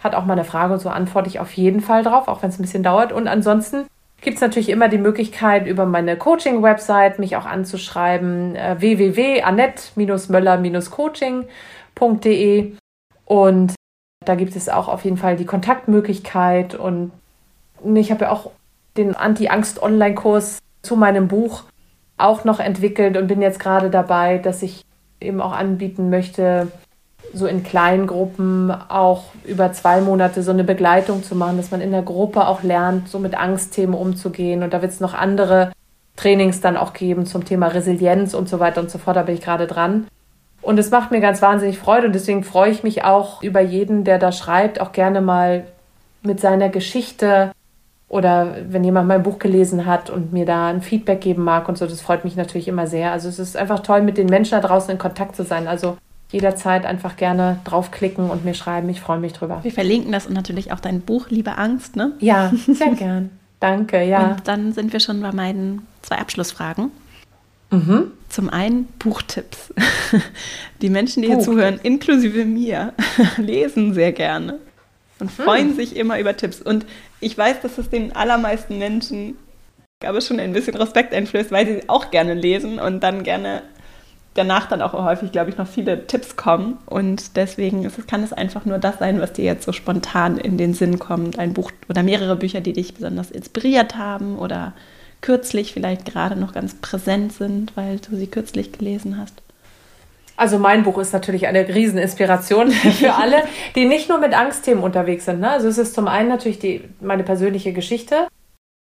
hat auch mal eine Frage und so, antworte ich auf jeden Fall drauf, auch wenn es ein bisschen dauert. Und ansonsten gibt es natürlich immer die Möglichkeit, über meine Coaching-Website mich auch anzuschreiben, äh, www.annette-möller-coaching.de und da gibt es auch auf jeden Fall die Kontaktmöglichkeit. Und ich habe ja auch den Anti-Angst-Online-Kurs zu meinem Buch auch noch entwickelt und bin jetzt gerade dabei, dass ich eben auch anbieten möchte, so in kleinen Gruppen auch über zwei Monate so eine Begleitung zu machen, dass man in der Gruppe auch lernt, so mit Angstthemen umzugehen. Und da wird es noch andere Trainings dann auch geben zum Thema Resilienz und so weiter und so fort. Da bin ich gerade dran. Und es macht mir ganz wahnsinnig Freude und deswegen freue ich mich auch über jeden, der da schreibt, auch gerne mal mit seiner Geschichte oder wenn jemand mein Buch gelesen hat und mir da ein Feedback geben mag und so, das freut mich natürlich immer sehr. Also es ist einfach toll, mit den Menschen da draußen in Kontakt zu sein. Also jederzeit einfach gerne draufklicken und mir schreiben. Ich freue mich drüber. Wir verlinken das und natürlich auch dein Buch, Liebe Angst, ne? Ja, sehr gern. Danke, ja. Und dann sind wir schon bei meinen zwei Abschlussfragen. Mhm. Zum einen Buchtipps. Die Menschen, die hier zuhören, inklusive mir, lesen sehr gerne und hm. freuen hm. sich immer über Tipps. Und ich weiß, dass es den allermeisten Menschen aber schon ein bisschen Respekt einflößt, weil sie auch gerne lesen und dann gerne danach dann auch häufig, glaube ich, noch viele Tipps kommen. Und deswegen es, kann es einfach nur das sein, was dir jetzt so spontan in den Sinn kommt. Ein Buch oder mehrere Bücher, die dich besonders inspiriert haben oder kürzlich vielleicht gerade noch ganz präsent sind, weil du sie kürzlich gelesen hast. Also mein Buch ist natürlich eine Rieseninspiration für alle, die nicht nur mit Angstthemen unterwegs sind. Ne? Also es ist zum einen natürlich die, meine persönliche Geschichte,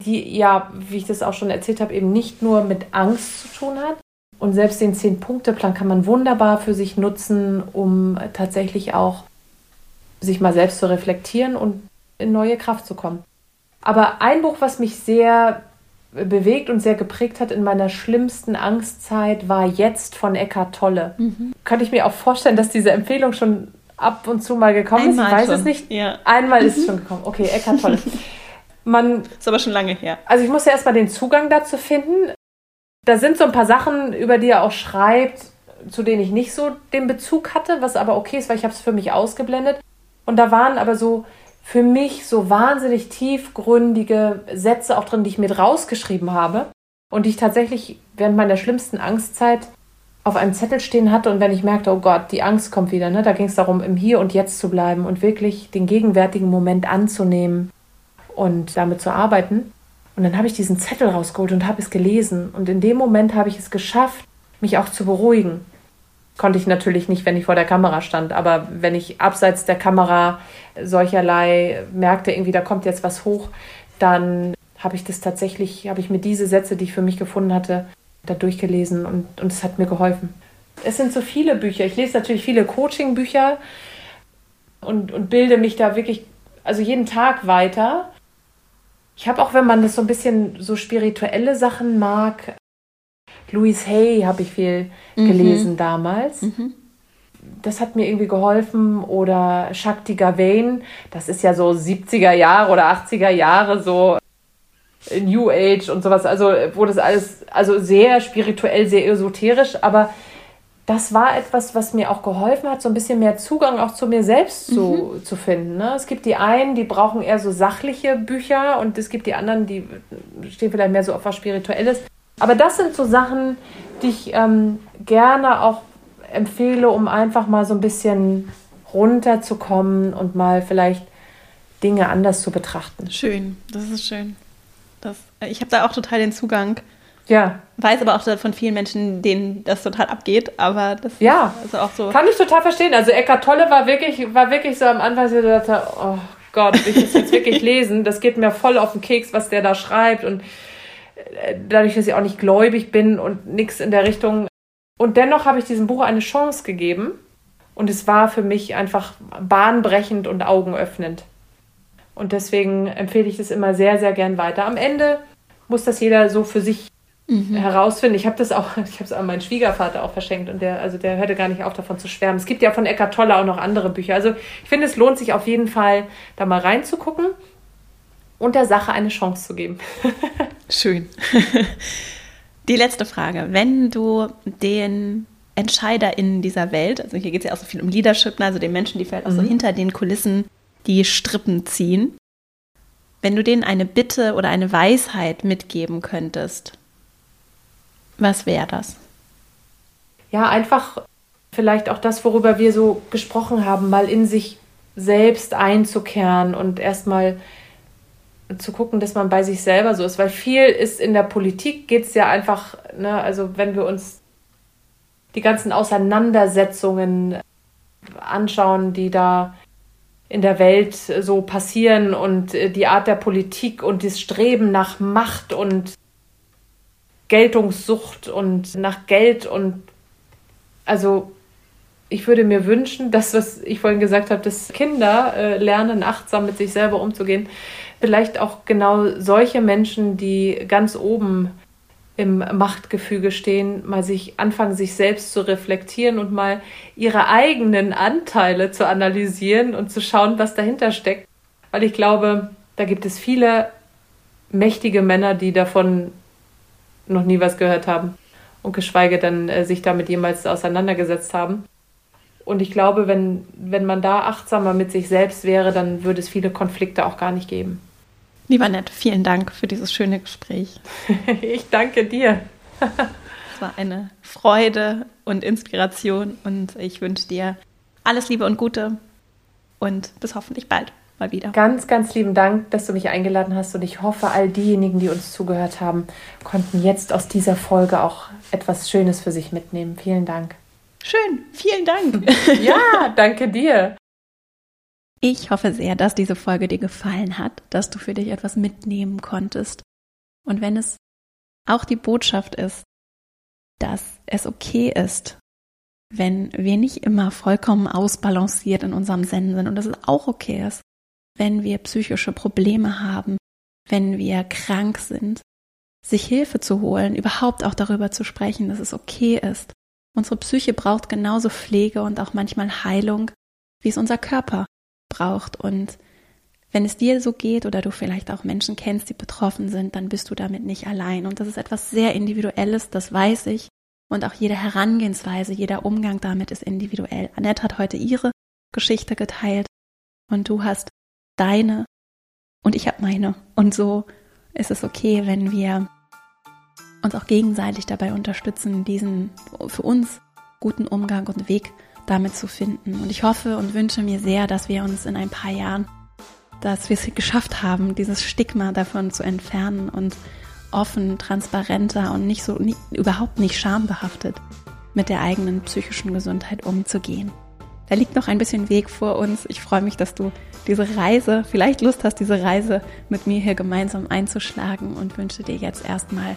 die ja, wie ich das auch schon erzählt habe, eben nicht nur mit Angst zu tun hat. Und selbst den Zehn-Punkte-Plan kann man wunderbar für sich nutzen, um tatsächlich auch sich mal selbst zu reflektieren und in neue Kraft zu kommen. Aber ein Buch, was mich sehr bewegt und sehr geprägt hat in meiner schlimmsten Angstzeit, war jetzt von Eckhart Tolle. Mhm. Könnte ich mir auch vorstellen, dass diese Empfehlung schon ab und zu mal gekommen Einmal ist. Ich weiß schon. es nicht. Ja. Einmal ist es schon gekommen. Okay, Eckhart Tolle. Man, ist aber schon lange her. Also ich musste erstmal den Zugang dazu finden. Da sind so ein paar Sachen, über die er auch schreibt, zu denen ich nicht so den Bezug hatte, was aber okay ist, weil ich habe es für mich ausgeblendet. Und da waren aber so für mich so wahnsinnig tiefgründige Sätze auch drin, die ich mit rausgeschrieben habe und die ich tatsächlich während meiner schlimmsten Angstzeit auf einem Zettel stehen hatte und wenn ich merkte, oh Gott, die Angst kommt wieder, ne, da ging es darum, im Hier und Jetzt zu bleiben und wirklich den gegenwärtigen Moment anzunehmen und damit zu arbeiten. Und dann habe ich diesen Zettel rausgeholt und habe es gelesen. Und in dem Moment habe ich es geschafft, mich auch zu beruhigen Konnte ich natürlich nicht, wenn ich vor der Kamera stand, aber wenn ich abseits der Kamera solcherlei merkte, irgendwie da kommt jetzt was hoch, dann habe ich das tatsächlich, habe ich mir diese Sätze, die ich für mich gefunden hatte, da durchgelesen und, es hat mir geholfen. Es sind so viele Bücher. Ich lese natürlich viele Coaching-Bücher und, und bilde mich da wirklich, also jeden Tag weiter. Ich habe auch, wenn man das so ein bisschen so spirituelle Sachen mag, Louise Hay habe ich viel mhm. gelesen damals. Mhm. Das hat mir irgendwie geholfen. Oder Shakti Gawain, das ist ja so 70er Jahre oder 80er Jahre, so New Age und sowas. Also, wo das alles, also sehr spirituell, sehr esoterisch, aber das war etwas, was mir auch geholfen hat, so ein bisschen mehr Zugang auch zu mir selbst zu, mhm. zu finden. Ne? Es gibt die einen, die brauchen eher so sachliche Bücher und es gibt die anderen, die stehen vielleicht mehr so auf was Spirituelles. Aber das sind so Sachen, die ich ähm, gerne auch empfehle, um einfach mal so ein bisschen runterzukommen und mal vielleicht Dinge anders zu betrachten. Schön, das ist schön. Das, äh, ich habe da auch total den Zugang. Ja. Weiß aber auch von vielen Menschen, denen das total abgeht, aber das ja. ist also auch so. Kann ich total verstehen. Also Eckart Tolle war wirklich, war wirklich so am Anfang, so dachte, oh Gott, ich das jetzt wirklich lesen? Das geht mir voll auf den Keks, was der da schreibt und dadurch, dass ich auch nicht gläubig bin und nichts in der Richtung. Und dennoch habe ich diesem Buch eine Chance gegeben. Und es war für mich einfach bahnbrechend und augenöffnend. Und deswegen empfehle ich das immer sehr, sehr gern weiter. Am Ende muss das jeder so für sich mhm. herausfinden. Ich habe das auch, ich habe es an meinen Schwiegervater auch verschenkt und der, also der hörte gar nicht auf, davon zu schwärmen. Es gibt ja von Eckart Tolle auch noch andere Bücher. Also ich finde, es lohnt sich auf jeden Fall, da mal reinzugucken und der Sache eine Chance zu geben. Schön. Die letzte Frage. Wenn du den EntscheiderInnen dieser Welt, also hier geht es ja auch so viel um Leadership, ne, also den Menschen, die vielleicht auch so mhm. hinter den Kulissen die Strippen ziehen, wenn du denen eine Bitte oder eine Weisheit mitgeben könntest, was wäre das? Ja, einfach vielleicht auch das, worüber wir so gesprochen haben, mal in sich selbst einzukehren und erstmal zu gucken, dass man bei sich selber so ist, weil viel ist in der Politik, geht es ja einfach, ne, also wenn wir uns die ganzen Auseinandersetzungen anschauen, die da in der Welt so passieren und äh, die Art der Politik und das Streben nach Macht und Geltungssucht und nach Geld und also ich würde mir wünschen, dass was ich vorhin gesagt habe, dass Kinder äh, lernen, achtsam mit sich selber umzugehen, vielleicht auch genau solche Menschen, die ganz oben im Machtgefüge stehen, mal sich anfangen, sich selbst zu reflektieren und mal ihre eigenen Anteile zu analysieren und zu schauen, was dahinter steckt. Weil ich glaube, da gibt es viele mächtige Männer, die davon noch nie was gehört haben und geschweige denn äh, sich damit jemals auseinandergesetzt haben. Und ich glaube, wenn, wenn man da achtsamer mit sich selbst wäre, dann würde es viele Konflikte auch gar nicht geben. Lieber Nett, vielen Dank für dieses schöne Gespräch. ich danke dir. Es war eine Freude und Inspiration und ich wünsche dir alles Liebe und Gute und bis hoffentlich bald mal wieder. Ganz, ganz lieben Dank, dass du mich eingeladen hast und ich hoffe, all diejenigen, die uns zugehört haben, konnten jetzt aus dieser Folge auch etwas Schönes für sich mitnehmen. Vielen Dank. Schön, vielen Dank. ja, danke dir. Ich hoffe sehr, dass diese Folge dir gefallen hat, dass du für dich etwas mitnehmen konntest. Und wenn es auch die Botschaft ist, dass es okay ist, wenn wir nicht immer vollkommen ausbalanciert in unserem Zen sind und dass es auch okay ist, wenn wir psychische Probleme haben, wenn wir krank sind, sich Hilfe zu holen, überhaupt auch darüber zu sprechen, dass es okay ist. Unsere Psyche braucht genauso Pflege und auch manchmal Heilung, wie es unser Körper braucht. Und wenn es dir so geht oder du vielleicht auch Menschen kennst, die betroffen sind, dann bist du damit nicht allein. Und das ist etwas sehr Individuelles, das weiß ich. Und auch jede Herangehensweise, jeder Umgang damit ist individuell. Annette hat heute ihre Geschichte geteilt und du hast deine und ich habe meine. Und so ist es okay, wenn wir uns auch gegenseitig dabei unterstützen, diesen für uns guten Umgang und Weg damit zu finden. Und ich hoffe und wünsche mir sehr, dass wir uns in ein paar Jahren, dass wir es geschafft haben, dieses Stigma davon zu entfernen und offen, transparenter und nicht so, nie, überhaupt nicht schambehaftet mit der eigenen psychischen Gesundheit umzugehen. Da liegt noch ein bisschen Weg vor uns. Ich freue mich, dass du diese Reise, vielleicht Lust hast, diese Reise mit mir hier gemeinsam einzuschlagen und wünsche dir jetzt erstmal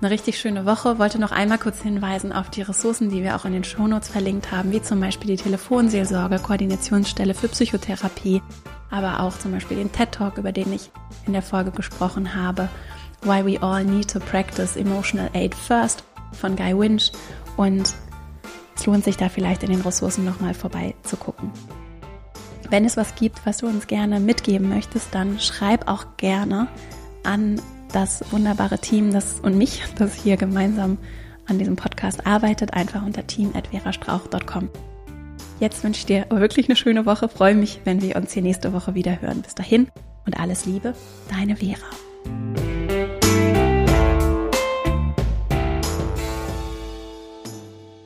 eine richtig schöne Woche. Wollte noch einmal kurz hinweisen auf die Ressourcen, die wir auch in den Shownotes verlinkt haben, wie zum Beispiel die Telefonseelsorge, Koordinationsstelle für Psychotherapie, aber auch zum Beispiel den TED Talk, über den ich in der Folge gesprochen habe. Why We All Need to Practice Emotional Aid First von Guy Winch und es lohnt sich da vielleicht in den Ressourcen nochmal vorbei zu gucken. Wenn es was gibt, was du uns gerne mitgeben möchtest, dann schreib auch gerne an das wunderbare Team das, und mich, das hier gemeinsam an diesem Podcast arbeitet, einfach unter team.verastrauch.com. Jetzt wünsche ich dir wirklich eine schöne Woche, freue mich, wenn wir uns hier nächste Woche wieder hören. Bis dahin und alles Liebe, deine Vera.